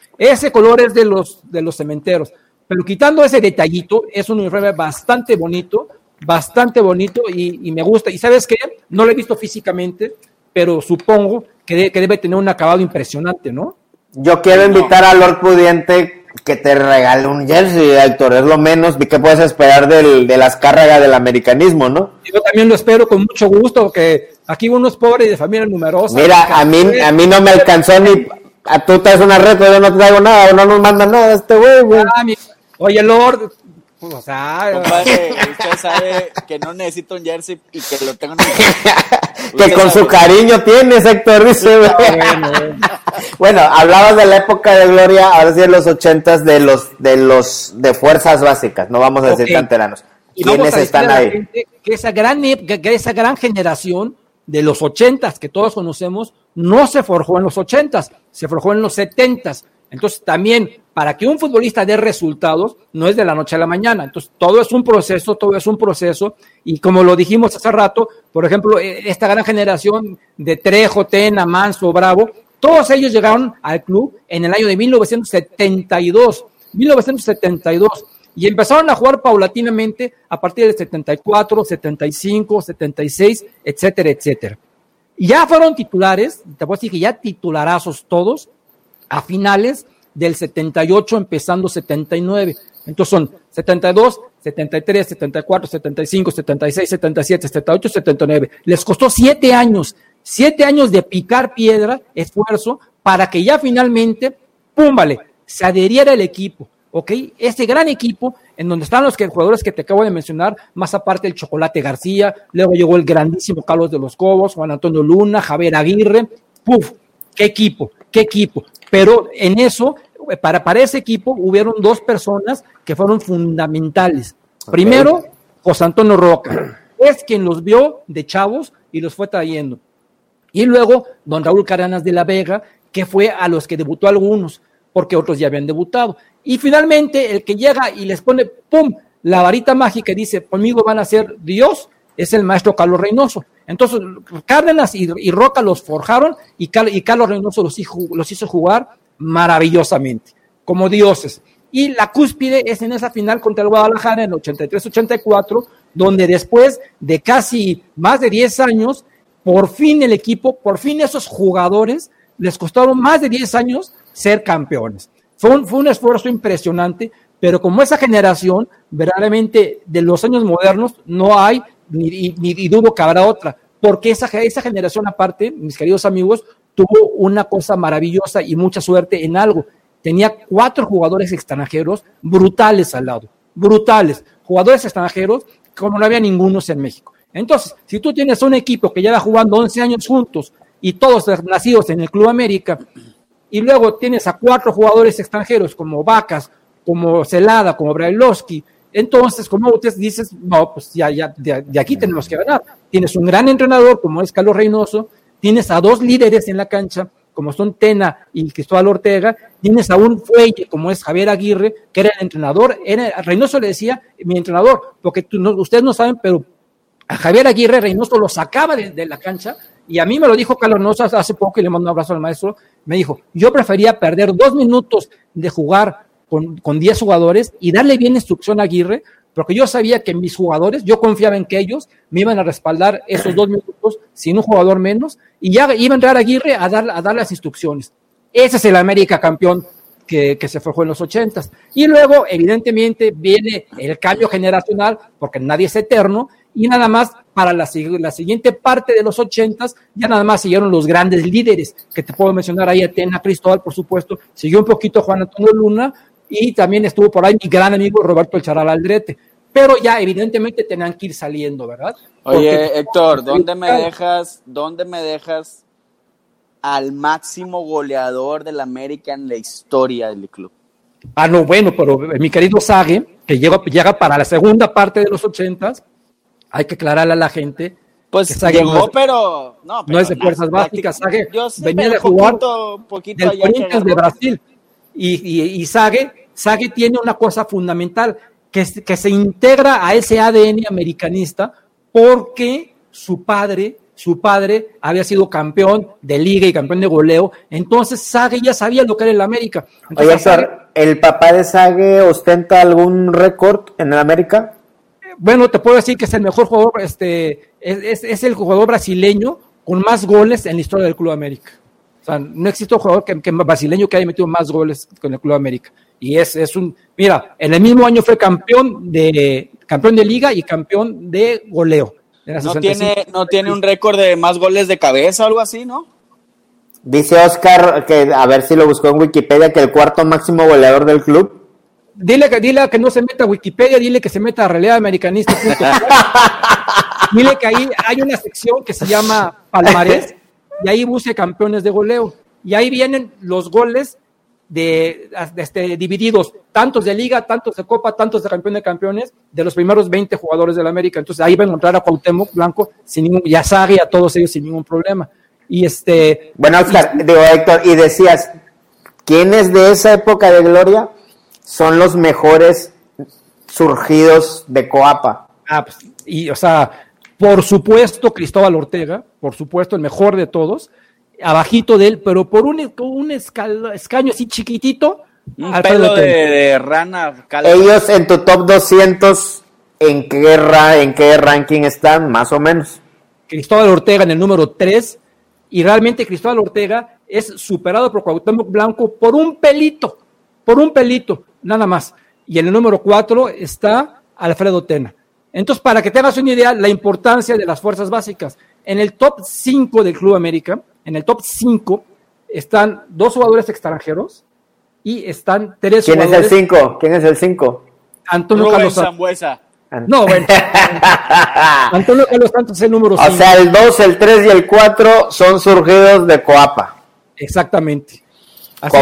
Color es de los, de los cementeros. Pero quitando ese detallito, es un uniforme bastante bonito, bastante bonito y, y me gusta. Y sabes qué, no lo he visto físicamente, pero supongo que, debe tener un acabado impresionante, ¿no? Yo quiero invitar a Lord Pudiente que te regale un jersey, Héctor, es lo menos que puedes esperar del, de las cargas del americanismo, ¿no? Yo también lo espero con mucho gusto, que aquí uno es pobre y de familia numerosa. Mira, a mí, a mí no me alcanzó ni... A tú traes una red, yo no te traigo nada, no nos manda nada este güey, güey. Ah, oye, Lord, o sea, Compadre, usted sabe que no necesito un jersey y que lo tengo en [LAUGHS] Que con su cariño tiene, Héctor, dice. [LAUGHS] bueno, hablabas de la época de gloria, ahora sí de los ochentas, de los, de los, de fuerzas básicas, no vamos a decir canteranos. ¿Quiénes están ahí? Que esa gran, que esa gran generación de los ochentas que todos conocemos no se forjó en los ochentas, se forjó en los setentas. Entonces también para que un futbolista dé resultados no es de la noche a la mañana. Entonces todo es un proceso, todo es un proceso. Y como lo dijimos hace rato, por ejemplo, e, esta gran generación de Trejo, Tena, Manso, Bravo, todos ellos llegaron al club en el año de 1972. 1972 y empezaron a jugar paulatinamente a partir del 74, 75, 76, etcétera, etcétera. Ya fueron titulares, te puedo decir que ya titularazos todos, a finales del 78 empezando 79. Entonces son 72, 73, 74, 75, 76, 77, 78, 79. Les costó siete años, siete años de picar piedra, esfuerzo, para que ya finalmente, pum, vale, se adheriera el equipo. ¿Ok? Este gran equipo, en donde están los jugadores que te acabo de mencionar, más aparte el Chocolate García, luego llegó el grandísimo Carlos de los Cobos, Juan Antonio Luna, Javier Aguirre, ¡puf! ¡Qué equipo! ¡Qué equipo! Pero en eso, para, para ese equipo, hubieron dos personas que fueron fundamentales. Primero, José Antonio Roca, es quien los vio de chavos y los fue trayendo. Y luego, don Raúl Caranas de la Vega, que fue a los que debutó algunos, porque otros ya habían debutado. Y finalmente, el que llega y les pone, ¡pum!, la varita mágica y dice, conmigo van a ser Dios, es el maestro Carlos Reynoso. Entonces, Cárdenas y, Roca los forjaron y, Carlos Reynoso los hizo, jugar maravillosamente, como dioses. Y la cúspide es en esa final contra el Guadalajara en el 83-84, donde después de casi más de 10 años, por fin el equipo, por fin esos jugadores, les costaron más de 10 años ser campeones. Fue un, fue un esfuerzo impresionante, pero como esa generación, verdaderamente de los años modernos, no hay ni, ni, dudo que habrá otra, porque esa, esa generación aparte, mis queridos amigos, tuvo una cosa maravillosa y mucha suerte en algo. Tenía cuatro jugadores extranjeros brutales al lado, brutales, jugadores extranjeros como no había ningunos en México. Entonces, si tú tienes un equipo que lleva jugando 11 años juntos y todos nacidos en el Club América, y luego tienes a cuatro jugadores extranjeros como Vacas, como Celada, como Brailovsky, entonces, como usted dices, no, pues ya, ya, de, aquí tenemos que ganar. Tienes un gran entrenador como es Carlos Reynoso, tienes a dos líderes en la cancha, como son Tena y Cristóbal Ortega, tienes a un fuelle como es Javier Aguirre, que era el entrenador, Reynoso le decía, mi entrenador, porque ustedes no saben, pero a Javier Aguirre Reynoso lo sacaba de, la cancha y a mí me lo dijo Carlos Reynoso hace poco y le mando un abrazo al maestro, me dijo, yo prefería perder dos minutos de jugar con, 10 jugadores y darle bien instrucción a Aguirre, porque yo sabía que mis jugadores, yo confiaba en que ellos me iban a respaldar esos dos minutos sin un jugador menos, y ya iba a entrar Aguirre a dar, a dar las instrucciones. Ese es el América campeón que, se forjó en los ochentas. Y luego, evidentemente, viene el cambio generacional, porque nadie es eterno, y nada más para la, la siguiente parte de los ochentas, ya nada más siguieron los grandes líderes, que te puedo mencionar ahí, Atena, Cristóbal, por supuesto, siguió un poquito Juan Antonio Luna, y también estuvo por ahí mi gran amigo Roberto El Charal Aldrete. Pero ya evidentemente tenían que ir saliendo, ¿verdad? Oye, Héctor, ¿dónde me dejas, dónde me dejas al máximo goleador del América en la historia del club? Ah, no, bueno, pero mi querido Sage, que llega, llega para la segunda parte de los ochentas, hay que aclararle a la gente. Pues llegó, pero, no, no es de fuerzas básicas. Sage venía de jugar poquito, del Corinthians de Brasil. Y, y, y tiene una cosa fundamental, que, que se integra a ese ADN americanista porque su padre, su padre había sido campeón de liga y campeón de goleo, entonces Sage ya sabía lo que era el América. Oye, ¿el papá de Sage ostenta algún récord en el América? Bueno, te puedo decir que es el mejor jugador, este, es, es el jugador brasileño con más goles en la historia del Club América. O sea, no existe un jugador que, que, brasileño que haya metido más goles con el Club América. Y es, es un, mira, en el mismo año fue campeón de, campeón de liga y campeón de goleo. No tiene, no tiene un récord de más goles de cabeza o algo así, ¿no? Dice Oscar que, a ver si lo buscó en Wikipedia, que el cuarto máximo goleador del club. Dile que, dile que no se meta a Wikipedia, dile que se meta a realidad americanista. dile que ahí hay una sección que se llama Palmarés y ahí busque campeones de goleo. Y ahí vienen los goles de, este, divididos, tantos de liga, tantos de copa, tantos de campeón de campeones, de los primeros 20 jugadores del América. Entonces ahí va a encontrar a Cuauhtémoc Blanco sin ningún, y a a todos ellos sin ningún problema. Y este. Bueno, Oscar, digo, Héctor, y decías, ¿quiénes de esa época de gloria son los mejores surgidos de Coapa? Ah, pues, y o sea, por supuesto, Cristóbal Ortega, por supuesto, el mejor de todos, abajito de él, pero por un, un escaño así chiquitito. Un pelo de, rana. Ellos en tu top 200, ¿en qué, ¿en qué ranking están, más o menos? Cristóbal Ortega en el número 3, y realmente Cristóbal Ortega es superado por Cuauhtémoc Blanco por un pelito, por un pelito, nada más. Y en el número 4 está Alfredo Tena. Entonces, para que tengas una idea, la importancia de las fuerzas básicas. En el top 5 del Club América, en el top 5 están dos jugadores extranjeros y están tres ¿Quién es el 5? ¿Quién es el 5? Antonio Carlos Santos. No, bueno. [LAUGHS] Antonio Carlos Santos es el número 5. O sea, el 2, el 3 y el 4 son surgidos de Coapa. Exactamente. Así,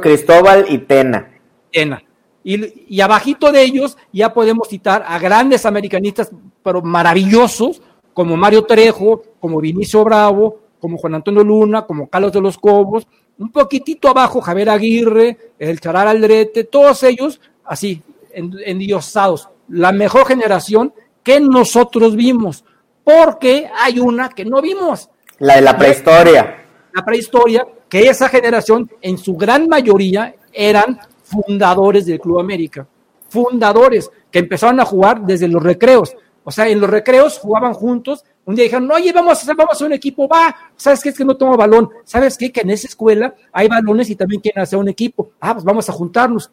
Cristóbal y Tena. Tena. Y, y, abajito de ellos ya podemos citar a grandes americanistas, pero maravillosos, como Mario Trejo, como Vinicio Bravo, como Juan Antonio Luna, como Carlos de los Cobos, un poquitito abajo Javier Aguirre, el Charal Aldrete, todos ellos así, endiosados. La mejor generación que nosotros vimos, porque hay una que no vimos. La de la prehistoria. La prehistoria, que esa generación en su gran mayoría eran fundadores del Club América, fundadores que empezaron a jugar desde los recreos. O sea, en los recreos jugaban juntos. Un día dijeron, oye, vamos a hacer, vamos a un equipo, va. ¿Sabes qué? Es que no tomo balón. ¿Sabes qué? Que en esa escuela hay balones y también quieren hacer un equipo. Ah, pues vamos a juntarnos.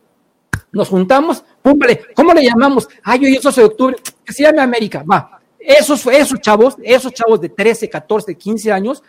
Nos juntamos, pum, ¿cómo le llamamos? Ay, hoy es 12 de octubre, que llame América, va. Esos, esos chavos, esos chavos de 13, 14, 15 años,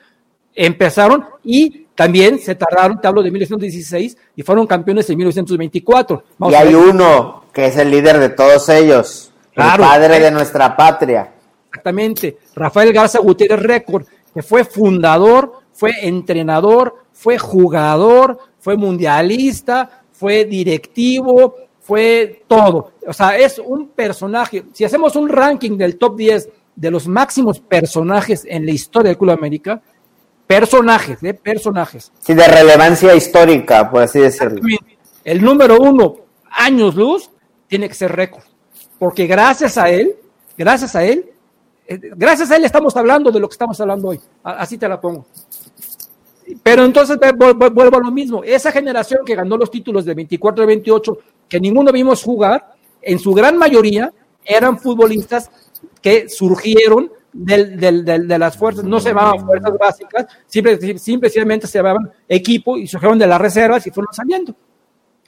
empezaron y también se tardaron, te hablo de 1916, y fueron campeones en 1924. y hay uno que es el líder de todos ellos, el padre de nuestra patria. Exactamente, Rafael Garza Gutiérrez Récord, que fue fundador, fue entrenador, fue jugador, fue mundialista, fue directivo, fue todo. O sea, es un personaje. Si hacemos un ranking del top 10 de los máximos personajes en la historia del Club América, personajes, de personajes. Sí, de relevancia histórica, por así decirlo. El número uno, años luz, tiene que ser récord. Porque gracias a él, gracias a él, eh, gracias a él estamos hablando de lo que estamos hablando hoy. Así te la pongo. Pero entonces vuelvo a lo mismo. Esa generación que ganó los títulos de 24 y 28, que ninguno vimos jugar, en su gran mayoría eran futbolistas que surgieron de las fuerzas, no se llamaban fuerzas básicas, simple, simplemente se llamaban equipo y surgieron de las reservas y fueron saliendo.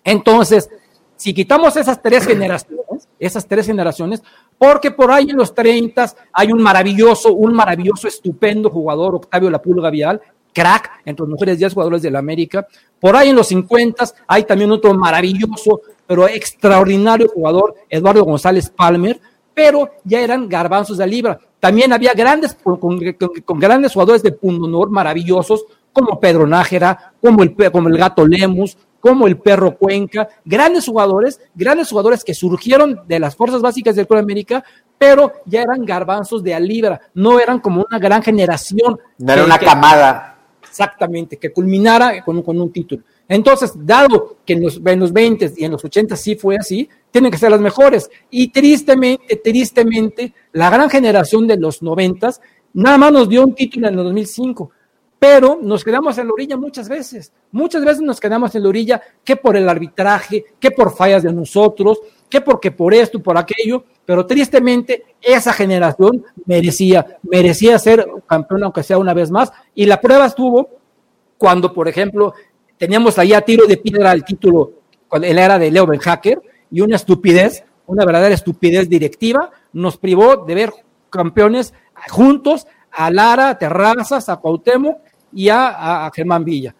Entonces, si quitamos esas tres generaciones, esas tres generaciones, porque por ahí en los 30 hay un maravilloso, un maravilloso, estupendo jugador, Octavio La Pulga Vial, crack entre los mejores 10 jugadores de la América. Por ahí en los 50 hay también otro maravilloso, pero extraordinario jugador, Eduardo González Palmer, pero ya eran garbanzos de libra. También había grandes, con, grandes jugadores de honor maravillosos, como Pedro Nájera, como el, como el gato Lemus, como el perro Cuenca, grandes jugadores, grandes jugadores que surgieron de las fuerzas básicas del Club América, pero ya eran garbanzos de a libra, no eran como una gran generación. No era una camada exactamente, que culminara con, con un título. Entonces, dado que en los, en los 20 y en los 80 sí fue así, tienen que ser las mejores. Y tristemente, tristemente, la gran generación de los 90 nada más nos dio un título en el 2005 pero nos quedamos en la orilla muchas veces. Muchas veces nos quedamos en la orilla que por el arbitraje, que por fallas de nosotros, que porque por esto, por aquello, pero tristemente esa generación merecía, merecía ser campeón aunque sea una vez más, y la prueba estuvo cuando, por ejemplo, teníamos ahí a tiro de piedra el título en la era de Leo Ben Hacker, y una estupidez, una verdadera estupidez directiva, nos privó de ver campeones juntos a Lara, a Terrazas, a Cuauhtémoc y a Germán Villa.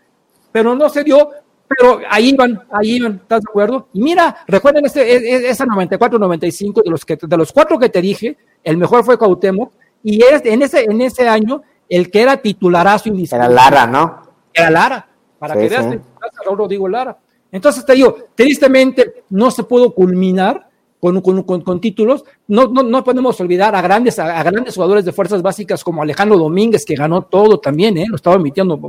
Pero no se dio pero ahí van, ahí van, ¿estás de acuerdo? Y mira, recuerden este, e, e, esa 94-95, de los, que, de los cuatro que te dije, el mejor fue Cuauhtémoc, y en, ese, en ese año, el que era titularazo Era Lara, ¿no? Era Lara, para que veas, ahora digo Lara. Entonces te digo, tristemente no se pudo culminar con, con, títulos. No, no, no, podemos olvidar a grandes, a, grandes jugadores de fuerzas básicas como Alejandro Domínguez, que ganó todo también, ¿eh? lo estaba emitiendo,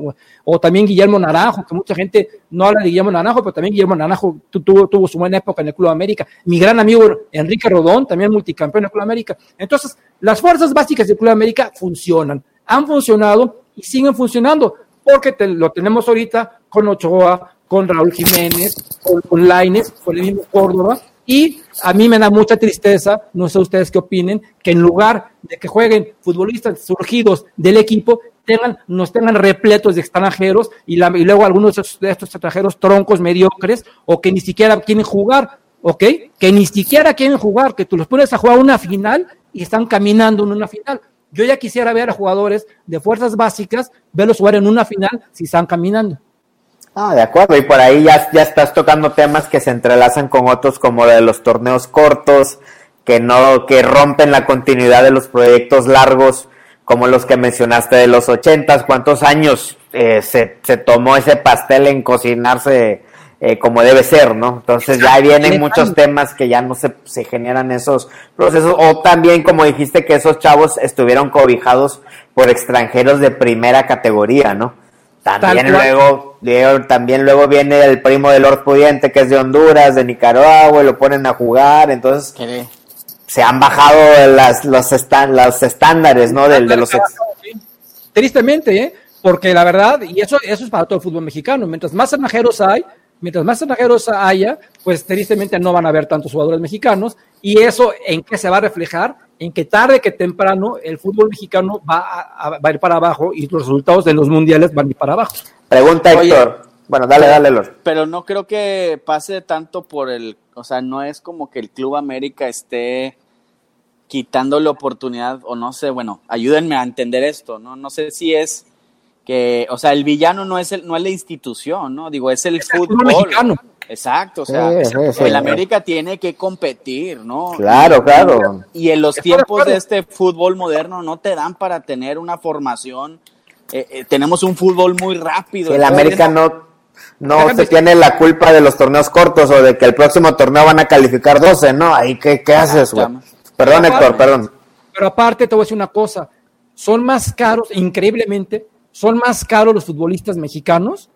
o también Guillermo Naranjo, que mucha gente no habla de Guillermo Naranjo, pero también Guillermo Naranjo tuvo, tuvo su buena época en el Club América. Mi gran amigo Enrique Rodón, también multicampeón en el Club América. Entonces, las fuerzas básicas del Club América funcionan, han funcionado y siguen funcionando, porque lo tenemos ahorita con Ochoa, con Raúl Jiménez, con, con Laines, con el mismo Córdoba, y a mí me da mucha tristeza, no sé ustedes qué opinen, que en lugar de que jueguen futbolistas surgidos del equipo, tengan, nos tengan repletos de extranjeros y, luego algunos de estos, extranjeros troncos mediocres o que ni siquiera quieren jugar, ¿ok? Que ni siquiera quieren jugar, que tú los pones a jugar una final y están caminando en una final. Yo ya quisiera ver a jugadores de fuerzas básicas, verlos jugar en una final si están caminando. Ah, de acuerdo, y por ahí ya, ya estás tocando temas que se entrelazan con otros como de los torneos cortos, que no, que rompen la continuidad de los proyectos largos, como los que mencionaste de los ochentas, cuántos años eh, se, se, tomó ese pastel en cocinarse eh, como debe ser, ¿no? Entonces ya vienen muchos temas que ya no se, se generan esos procesos, o también como dijiste que esos chavos estuvieron cobijados por extranjeros de primera categoría, ¿no? También luego, también luego viene el primo de Lord Pudiente, que es de Honduras, de Nicaragua, y lo ponen a jugar, entonces se han bajado las, los, los estándares, ¿no? De, de los Tristemente, ¿eh? Porque la verdad, y eso, eso es para todo el fútbol mexicano, mientras más extranjeros hay, mientras más extranjeros haya, pues tristemente no van a haber tantos jugadores mexicanos, y eso en qué se va a reflejar en que tarde que temprano el fútbol mexicano va a, va a, ir para abajo y los resultados de los mundiales van a ir para abajo. Pregunta Héctor. Bueno, dale, dale, Lord. Pero no creo que pase tanto por el, o sea, no es como que el Club América esté quitando la oportunidad, o no sé, bueno, ayúdenme a entender esto, ¿no? No sé si es que, o sea, el villano no es el, no es la institución, ¿no? Digo, es el fútbol mexicano. Exacto, o sea, Sí, sí, sí. el América tiene que competir, ¿no? Claro, claro. Y en los tiempos de este fútbol moderno no te dan para tener una formación. eh, eh, tenemos un fútbol muy rápido. El América no, no Déjame- se tiene la culpa de los torneos cortos o de que el próximo torneo van a calificar 12, ¿no? Ahí, ¿qué, qué haces, güey? Perdón, Héctor, perdón. Pero aparte te voy a decir una cosa, son más caros, increíblemente, son más caros los futbolistas mexicanos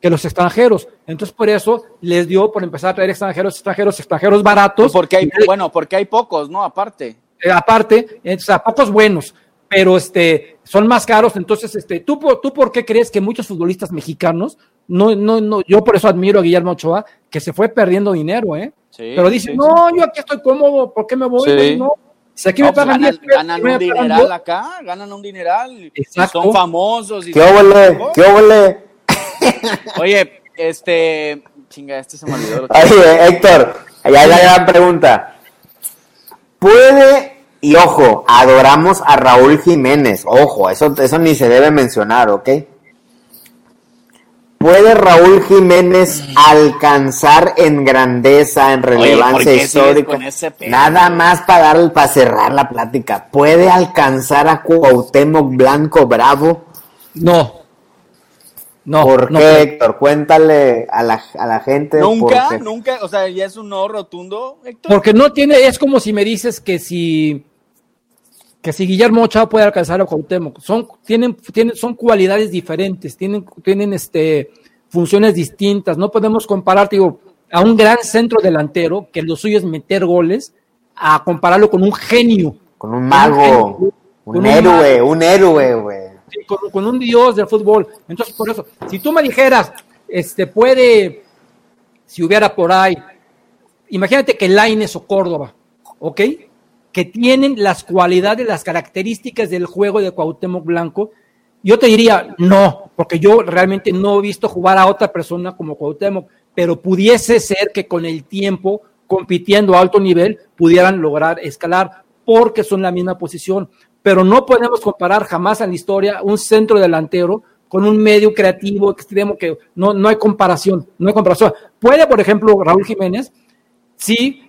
que los extranjeros. Entonces por eso les dio por empezar a traer extranjeros, extranjeros, extranjeros baratos. Porque hay, bueno, porque hay pocos, ¿no? Aparte. eh, aparte, eh, o sea, pocos buenos, pero este, son más caros. Entonces, este, ¿tú, por- ¿tú por qué crees que muchos futbolistas mexicanos, no, no, no, yo por eso admiro a Guillermo Ochoa, que se fue perdiendo dinero, ¿eh? Sí, pero dice, sí, no, yo aquí estoy cómodo, ¿por qué me voy? Güey? No, si aquí No, me pues pagan ganan, 10 pesos, ganan me un dineral dos. acá, ganan un dineral. y Exacto. son famosos. Y ¿Qué óvole? ¿Qué óvole? [LAUGHS] Oye, este. Chinga, este se me olvidó. lo que- Oye, Héctor, allá hay la gran pregunta. ¿Puede, y ojo, adoramos a Raúl Jiménez, ojo, eso, eso ni se debe mencionar, ¿ok? ¿Puede Raúl Jiménez alcanzar en grandeza, en ¿por relevancia histórica? Nada más para, dar, para cerrar la plática. ¿Puede alcanzar a Cuauhtémoc Blanco Bravo? No. No, ¿Por no qué. Héctor? Cuéntale a la, a la gente. Nunca, nunca, o sea, ya es un no rotundo, Héctor. Porque no tiene, es como si me dices que si que si Guillermo Ochoa puede alcanzar a Cuauhtémoc, son, tienen, tienen, son cualidades diferentes, tienen, tienen este, funciones distintas, no podemos comparar, digo, a un gran centro delantero, que lo suyo es meter goles, a compararlo con un genio, Con un mago, Con un un héroe, un héroe, güey. Con un dios del fútbol. Entonces, por eso, si tú me dijeras, este puede, si hubiera por ahí, imagínate que Laines o Córdoba, ¿ok? Que tienen las cualidades, las características del juego de Cuauhtémoc Blanco, yo te diría no, porque yo realmente no he visto jugar a otra persona como Cuauhtémoc, pero pudiese ser que con el tiempo, compitiendo a alto nivel, pudieran lograr escalar, porque son la misma posición. Pero no podemos comparar jamás en la historia un centro delantero con un medio creativo extremo que no, no hay comparación, no hay comparación. Puede, por ejemplo, Raúl Jiménez, sí,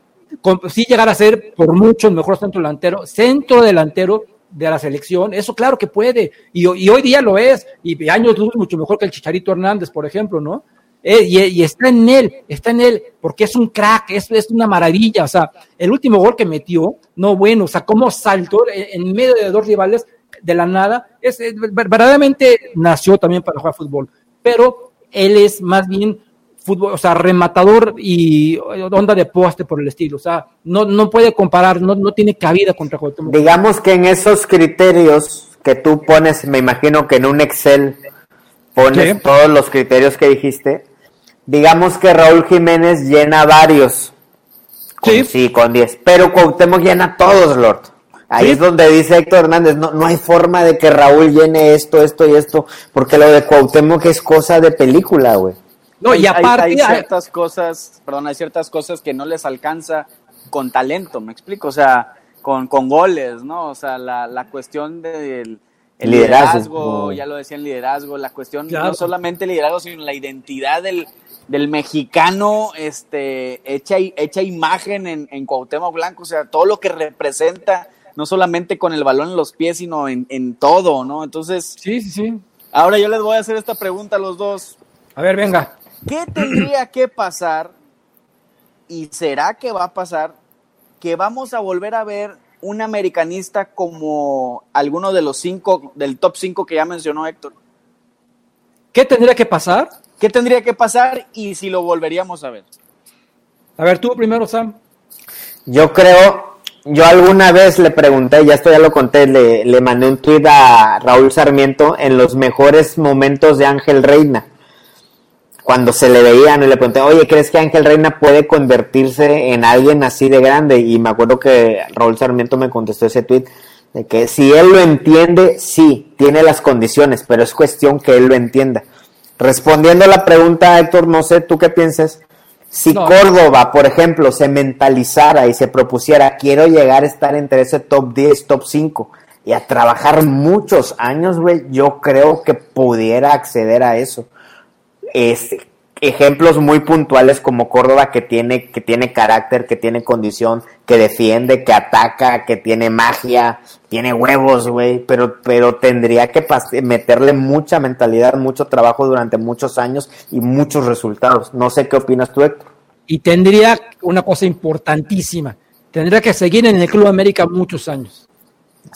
sí llegar a ser por mucho el mejor centro delantero, centro delantero de la selección, eso claro que puede, y, ho- y hoy día lo es, y años luz mucho mejor que el Chicharito Hernández, por ejemplo, ¿no? Eh, y, está en él, está en él, porque es un crack, es, es una maravilla, o sea, el último gol que metió, no bueno, o sea, cómo saltó en, medio de dos rivales de la nada, es, es- ver- verdaderamente nació también para jugar fútbol, pero él es más bien fútbol, o sea, rematador y onda de poste por el estilo. O sea, no, no puede comparar, no, no tiene cabida contra Cuauhtémoc. Digamos que en esos criterios que tú pones, me imagino que en un Excel pones todos los criterios que dijiste. Digamos que Raúl Jiménez llena varios. Con, Sí. sí. con 10. Pero Cuauhtémoc llena todos, Lord. Ahí Sí. es donde dice Héctor Hernández, no, no hay forma de que Raúl llene esto, esto y esto, porque lo de Cuauhtémoc es cosa de película, güey. No, y Hay- aparte, hay, hay- ciertas cosas, perdón, hay ciertas cosas que no les alcanza con talento, me explico, o sea, con, con goles, ¿no? O sea, la, la cuestión del el Liderazgo. liderazgo, ya lo decía el liderazgo, la cuestión Claro. no solamente el liderazgo, sino la identidad del, del mexicano, este, hecha, hecha imagen en, en Cuauhtémoc Blanco, o sea, todo lo que representa, no solamente con el balón en los pies, sino en, en todo, ¿no? Entonces, sí, sí, sí. ahora yo les voy a hacer esta pregunta a los dos. A ver, venga. ¿Qué tendría que pasar y será que va a pasar que vamos a volver a ver un americanista como alguno de los cinco, del top 5 que ya mencionó Héctor? ¿Qué tendría que pasar? ¿Qué tendría que pasar y si lo volveríamos a ver? A ver, tú primero, Sam. Yo creo, yo alguna vez le pregunté, ya esto ya lo conté, le, le mandé un tweet a Raúl Sarmiento en los mejores momentos de Ángel Reina. Cuando se le veían y le pregunté, oye, ¿crees que Ángel Reina puede convertirse en alguien así de grande? Y me acuerdo que Raúl Sarmiento me contestó ese tweet de que si él lo entiende, sí, tiene las condiciones, pero es cuestión que él lo entienda. Respondiendo a la pregunta, Héctor, no sé, ¿tú qué piensas? Si No. Córdoba, por ejemplo, se mentalizara y se propusiera, quiero llegar a estar entre ese top 10, top 5, y a trabajar muchos años, güey, yo creo que pudiera acceder a eso. Este, ejemplos muy puntuales como Córdoba que tiene, que tiene carácter, que tiene condición, que defiende, que ataca, que tiene magia, tiene huevos, güey, pero, pero tendría que meterle mucha mentalidad, mucho trabajo durante muchos años y muchos resultados. No sé qué opinas tú, Héctor. Y tendría una cosa importantísima, tendría que seguir en el Club América muchos años.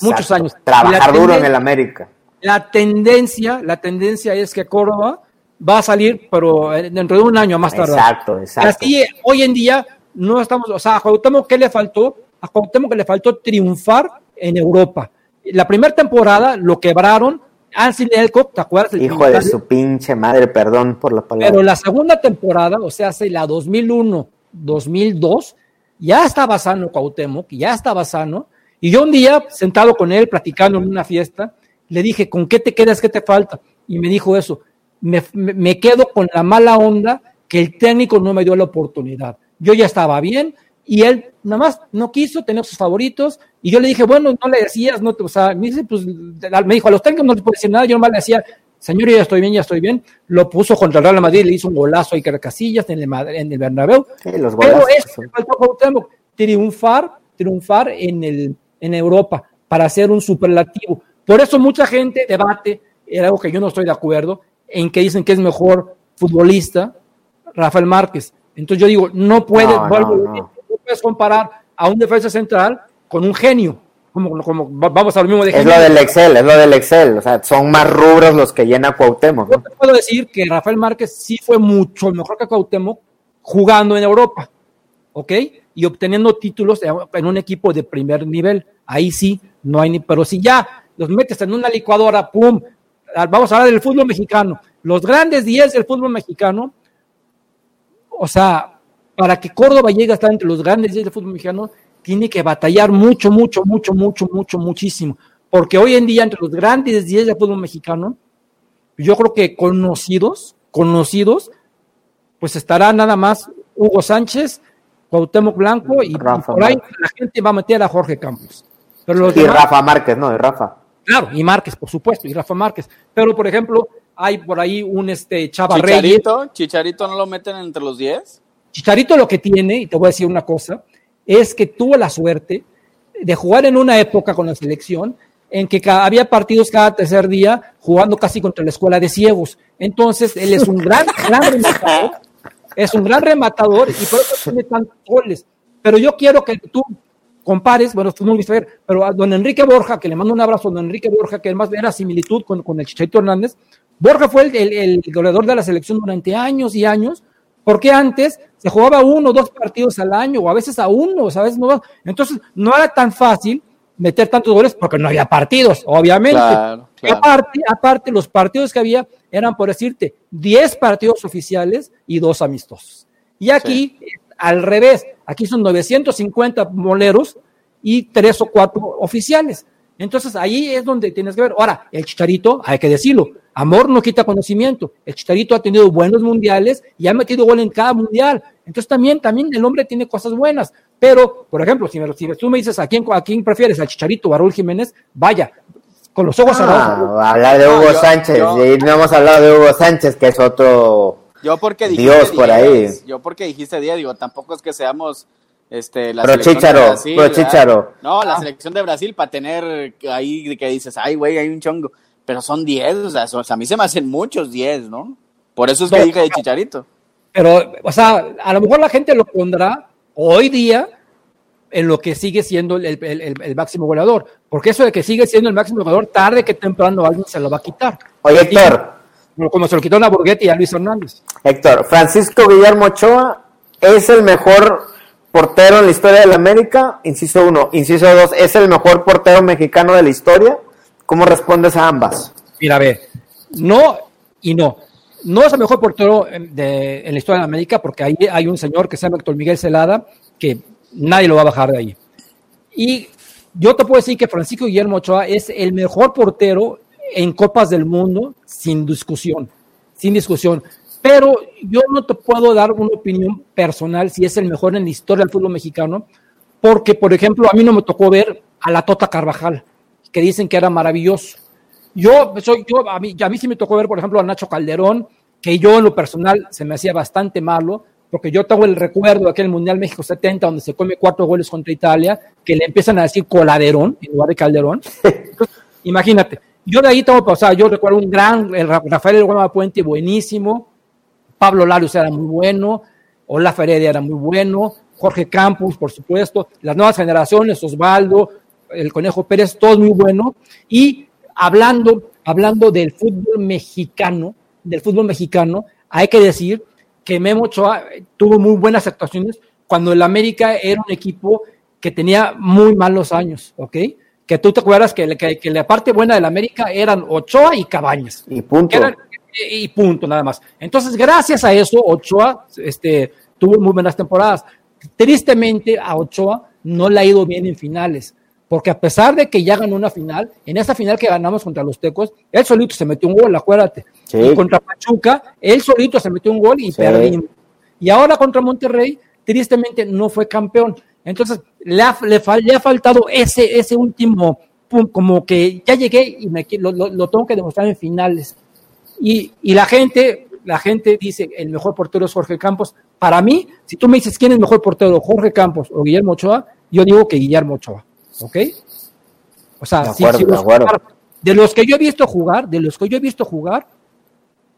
Muchos años. Trabajar duro en el América. La tendencia, la tendencia es que Córdoba va a salir, pero eh, dentro de un año más tarde. Exacto, exacto. Así, hoy en día no estamos, o sea, a Cuauhtémoc, ¿qué le faltó? A Cuauhtémoc que le faltó triunfar en Europa. La primera temporada lo quebraron, Ansel Elcock, ¿te acuerdas? Hijo de su pinche madre, perdón por la palabra. Pero la segunda temporada, o sea, hace la 2001, 2002, ya estaba sano Cuauhtémoc, ya estaba sano, y yo un día, sentado con él, platicando en una fiesta, le dije, ¿con qué te quedas? ¿Qué te falta? Y me dijo eso, me, quedo con la mala onda que el técnico no me dio la oportunidad. Yo ya estaba bien y él nada más no quiso tener sus favoritos y yo le dije, bueno, no le decías, no te, o sea, me dice, pues, me dijo, a los técnicos no les puedo decir nada, yo nomás le decía, señor, ya estoy bien, ya estoy bien, lo puso contra el Real Madrid, le hizo un golazo que Casillas en el, en el Bernabéu, los pero eso faltó triunfar, triunfar en, el, en Europa para ser un superlativo. Por eso mucha gente debate, era algo que yo no estoy de acuerdo, en que dicen que es mejor futbolista Rafael Márquez. Entonces yo digo, no puedes, puedes comparar a un defensa central con un genio. Como, como vamos a lo mismo de Es lo del Excel, es lo del Excel. O sea, son más rubros los que llena Cuauhtémoc. Yo te puedo decir que Rafael Márquez sí fue mucho mejor que Cuauhtémoc jugando en Europa. ¿Ok? Y obteniendo títulos en un equipo de primer nivel. Ahí sí, no hay ni. Pero si ya los metes en una licuadora, pum, vamos a hablar del fútbol mexicano, los grandes 10 del fútbol mexicano, o sea, para que Córdoba llegue a estar entre los grandes 10 del fútbol mexicano, tiene que batallar mucho, mucho, mucho, mucho, mucho, muchísimo. Porque hoy en día, entre los grandes 10 del fútbol mexicano, yo creo que conocidos, conocidos, pues estará nada más Hugo Sánchez, Cuauhtémoc Blanco y, por ahí la gente va a meter a Jorge Campos. Pero y Rafa Márquez, ¿no? De Rafa. Claro, y Márquez, por supuesto, y Rafa Márquez. Pero, por ejemplo, hay por ahí un este Chava Chicharito, ¿Chicharito no lo meten entre los 10? Chicharito lo que tiene, y te voy a decir una cosa, es que tuvo la suerte de jugar en una época con la selección en que había partidos cada tercer día jugando casi contra la escuela de ciegos. Entonces, él es un gran, [LAUGHS] gran rematador, es un gran rematador y por eso tiene tantos goles. Pero yo quiero que tú compares, bueno, tú no lo ver, pero a don Enrique Borja, que le mando un abrazo a don Enrique Borja, que además era similitud con, con el Chicharito Hernández, Borja fue el, el, goleador de la selección durante años y años, porque antes se jugaba uno o dos partidos al año, o a veces a uno, o a veces no. Entonces, no era tan fácil meter tantos goles porque no había partidos, obviamente. Aparte, aparte, los partidos que había eran, por decirte, 10 partidos oficiales y dos amistosos. Y aquí, al revés, Aquí son 950 moleros y tres o cuatro oficiales. Entonces ahí es donde tienes que ver. Ahora, el Chicharito, hay que decirlo, amor no quita conocimiento. El Chicharito ha tenido buenos mundiales y ha metido gol en cada mundial. Entonces también, también el hombre tiene cosas buenas. Pero, por ejemplo, si, me, si tú me dices a quién, a quién prefieres, al Chicharito o a Raúl Jiménez, vaya, con los ojos cerrados. Ah, hablar de Hugo Sánchez, y no hemos hablado de Hugo Sánchez, que es otro yo porque dijiste Dios por ahí. Yo porque dijiste día, digo, tampoco es que seamos este la selección de Brasil, No, la selección de Brasil para tener ahí que dices, "Ay, güey, hay un chongo." Pero son 10, o sea, a mí se me hacen muchos 10, ¿no? Por eso es que dije de Chicharito. Pero, o sea, a lo mejor la gente lo pondrá hoy día en lo que sigue siendo el, el, máximo goleador. Porque eso de que sigue siendo el máximo goleador, tarde que temprano alguien se lo va a quitar. Oye, Héctor, como se lo quitó a Burguetti y a Luis Hernández. Héctor, Francisco Guillermo Ochoa es el mejor portero en la historia de la América, inciso uno. Inciso dos, ¿es el mejor portero mexicano de la historia? ¿Cómo respondes a ambas? Mira, a ver, no y no. No es el mejor portero de, en la historia de la América porque ahí hay un señor que se llama Héctor Miguel Celada que nadie lo va a bajar de ahí. Y yo te puedo decir que Francisco Guillermo Ochoa es el mejor portero en Copas del Mundo, sin discusión, sin discusión. Pero yo no te puedo dar una opinión personal si es el mejor en la historia del fútbol mexicano, porque, por ejemplo, a mí no me tocó ver a la Tota Carvajal, que dicen que era maravilloso. Yo, soy, yo a, mí, a mí sí me tocó ver, por ejemplo, a Nacho Calderón, que yo en lo personal se me hacía bastante malo, porque yo tengo el recuerdo de aquel Mundial México 70, donde se come cuatro goles contra Italia, que le empiezan a decir coladerón en lugar de Calderón. [LAUGHS] imagínate, yo de ahí tengo, o sea, yo recuerdo un gran, el Rafael El Guama Puente, buenísimo, Pablo Larios era muy bueno, Olaf Heredia era muy bueno, Jorge Campos, por supuesto, las nuevas generaciones, Osvaldo, el Conejo Pérez, todos muy bueno. Y hablando, hablando del fútbol mexicano, del fútbol mexicano, hay que decir que Memo Ochoa tuvo muy buenas actuaciones cuando el América era un equipo que tenía muy malos años, ¿ok? Que tú te acuerdas que, que, la parte buena del América eran Ochoa y Cabañas. Y punto. y punto, nada más. Entonces, gracias a eso, Ochoa este, tuvo muy buenas temporadas. Tristemente, a Ochoa no le ha ido bien en finales porque a pesar de que ya ganó una final, en esa final que ganamos contra los Tecos, él solito se metió un gol, acuérdate. Y contra Pachuca, él solito se metió un gol y perdimos. Y ahora contra Monterrey, tristemente no fue campeón. Entonces, le ha, le, ha faltado ese, ese último, como que ya llegué y me, lo, lo, tengo que demostrar en finales. Y, y la gente, la gente dice, el mejor portero es Jorge Campos. Para mí, si tú me dices quién es el mejor portero, Jorge Campos o Guillermo Ochoa, yo digo que Guillermo Ochoa. ¿Ok? O sea, de, los, que yo he visto jugar, de los que yo he visto jugar,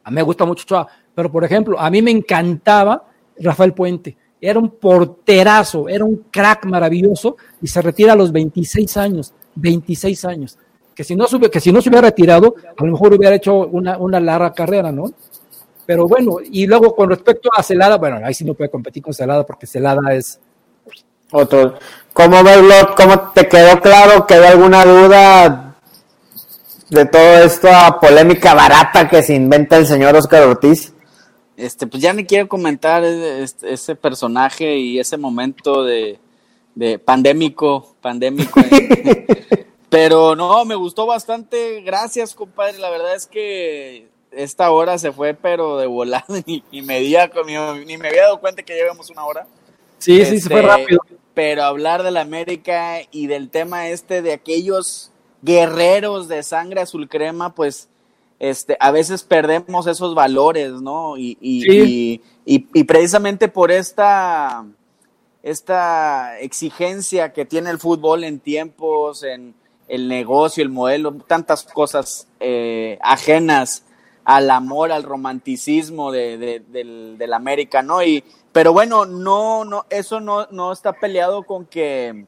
a mí me gusta mucho Ochoa, pero por ejemplo, a mí me encantaba Rafael Puente. Era un porterazo, era un crack maravilloso y se retira a los 26 años. 26 años. Que si no, que si no se hubiera retirado, a lo mejor hubiera hecho una, una larga carrera, ¿no? Pero bueno, y luego con respecto a Celada, bueno, ahí sí no puede competir con Celada porque Celada es otro. ¿Cómo ves, ¿Cómo te quedó claro? ¿Quedó alguna duda de todo esto a polémica barata que se inventa el señor Oscar Ortiz? Este, pues ya ni quiero comentar ese personaje y ese momento de, pandémico, pandémico. [LAUGHS] pero no, me gustó bastante. Gracias, compadre. La verdad es que esta hora se fue, pero de volada, ni, ni, me, ni me había dado cuenta que llevamos una hora. Sí, sí, se fue este, rápido pero hablar de la América y del tema este de aquellos guerreros de sangre azul crema, pues este, a veces perdemos esos valores, ¿no? Y, y, y, precisamente por esta, esta exigencia que tiene el fútbol en tiempos, en el negocio, el modelo, tantas cosas eh, ajenas al amor, al romanticismo de, de, del, del América, ¿no? Y, pero bueno, no, no, eso no, no está peleado con que,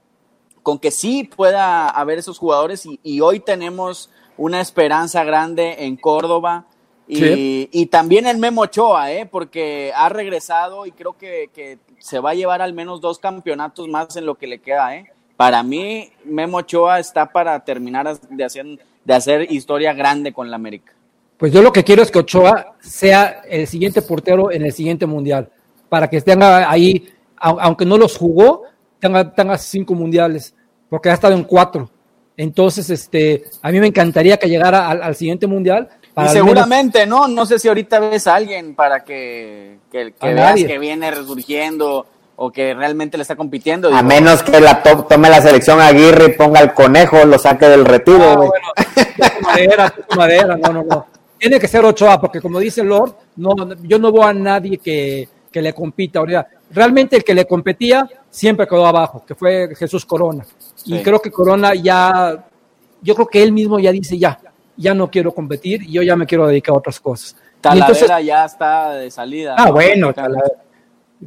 con que sí pueda haber esos jugadores y, hoy tenemos una esperanza grande en Córdoba y, y, también en Memo Ochoa, ¿eh? porque ha regresado y creo que, que, se va a llevar al menos dos campeonatos más en lo que le queda. ¿eh? Para mí, Memo Ochoa está para terminar de hacer, de hacer historia grande con la América. Pues yo lo que quiero es que Ochoa sea el siguiente portero en el siguiente mundial para que tenga ahí, aunque no los jugó, tenga, tenga cinco mundiales, porque ha estado en cuatro. Entonces, este, a mí me encantaría que llegara al, siguiente mundial. y seguramente, ¿no? No sé si ahorita ves a alguien para que, que, veas que viene resurgiendo o que realmente le está compitiendo. A menos que la tome la selección Aguirre y ponga el conejo, lo saque del retiro. Ah, bueno, [LAUGHS] madera, madera, no, no, no. Tiene que ser Ochoa, porque como dice Lord, no, yo no veo a nadie que, que le compita ahorita. Realmente el que le competía siempre quedó abajo, que fue Jesús Corona. Y creo que Corona ya, yo creo que él mismo ya dice ya, ya no quiero competir y yo ya me quiero dedicar a otras cosas. Talavera ya está de salida. Ah, bueno,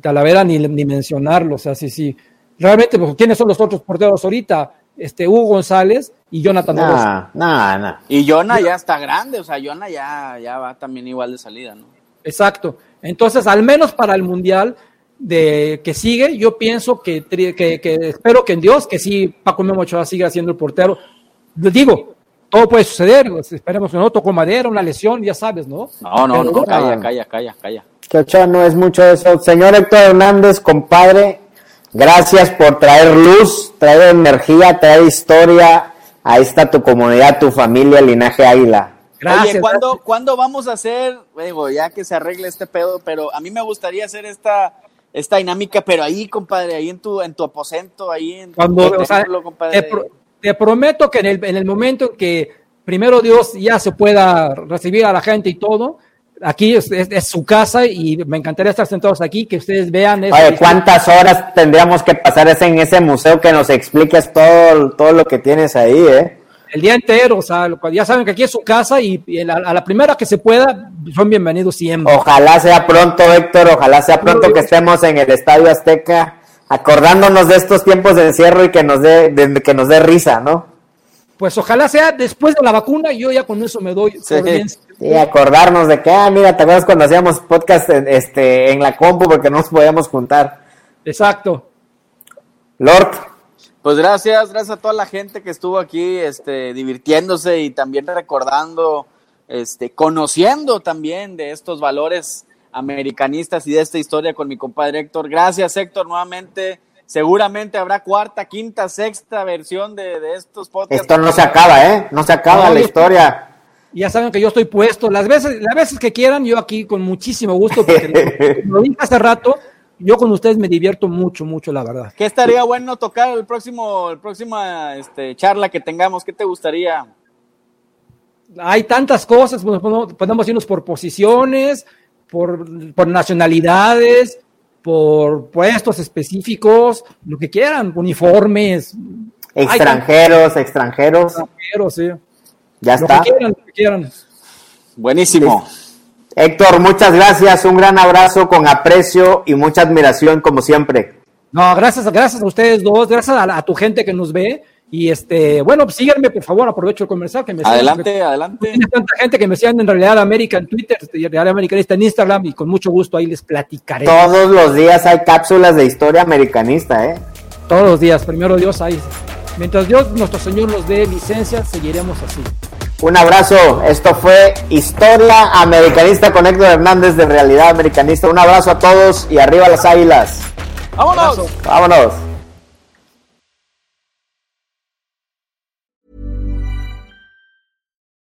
Talavera, ni, ni, mencionarlo, o sea, sí, sí. Realmente, pues, ¿quiénes son los otros porteros ahorita? Este, Hugo González y Jonathan nah, nah, nah. Y Jonah ya está grande, o sea, Jonah ya, ya va también igual de salida, ¿no? Exacto. Entonces, al menos para el Mundial de que sigue, yo pienso que, que, espero que en Dios, que sí, Paco Memo Ochoa siga siendo el portero. Les digo, todo puede suceder, pues, esperemos que no tocó madera, una lesión, ya sabes, ¿no? No, no, no, calla, calla, calla, calla. Que Ochoa no es mucho eso. Señor Héctor Hernández, compadre, gracias por traer luz, traer energía, traer historia. Ahí está tu comunidad, tu familia, linaje Águila. Gracias. Oye, ¿cuándo, ¿cuándo, vamos a hacer, digo, ya que se arregle este pedo, pero a mí me gustaría hacer esta, esta dinámica, pero ahí, compadre, ahí en tu, en tu aposento, ahí en Cuando, o sea, te prometo que en el, en el momento en que primero Dios ya se pueda recibir a la gente y todo, aquí es, es- es su casa y me encantaría estar sentados aquí, que ustedes vean eso. Oye, ¿cuántas horas tendríamos que pasar ese- en ese museo que nos expliques todo, todo lo que tienes ahí, eh? El día entero, o sea, ya saben que aquí es su casa y, y a, a la primera que se pueda, son bienvenidos siempre. Ojalá sea pronto, Héctor, ojalá sea pronto que estemos en el Estadio Azteca, acordándonos de estos tiempos de encierro y que nos dé, de- que nos dé risa, ¿no? Pues ojalá sea después de la vacuna, yo ya con eso me doy Sí. Y acordarnos de que, ah, mira, ¿te acuerdas cuando hacíamos podcast en, este, en la compu porque no nos podíamos juntar? Exacto. Lord, Pues gracias, gracias a toda la gente que estuvo aquí, este, divirtiéndose y también recordando, este, conociendo también de estos valores americanistas y de esta historia con mi compadre Héctor. Gracias, Héctor, nuevamente. Seguramente habrá cuarta, quinta, sexta versión de, de estos podcasts. esto no se acaba, ¿eh? No se acaba No, la historia. Ya saben que yo estoy puesto. Las veces, las veces que quieran, yo aquí con muchísimo gusto, porque [LAUGHS] lo, lo dije hace rato, yo con ustedes me divierto mucho, mucho, la verdad. ¿Qué estaría bueno tocar el próximo, el próxima este, charla que tengamos? ¿Qué te gustaría? Hay tantas cosas, podemos irnos por posiciones, por, por nacionalidades, por puestos específicos, lo que quieran, uniformes, Extranjeros, extranjeros, extranjeros, sí. ya Lo está. que quieran, lo que quieran. Buenísimo. Héctor, muchas gracias, un gran abrazo con aprecio y mucha admiración como siempre. No, gracias, gracias a ustedes dos, gracias a, la- a tu gente que nos ve. Y este, bueno, pues síganme, por favor, aprovecho el comercial que me sigan. Adelante, adelante. Tiene tanta gente que me sigan en Realidad América en Twitter, y Realidad Americanista en Instagram, y con mucho gusto ahí les platicaré. Todos los días hay cápsulas de historia americanista, ¿eh? Todos los días, primero Dios ahí. Mientras Dios, nuestro Señor, nos dé licencia, seguiremos así. Un abrazo, esto fue Historia Americanista con Héctor Hernández de Realidad Americanista. Un abrazo a todos y arriba las águilas. ¡Vámonos! Vámonos.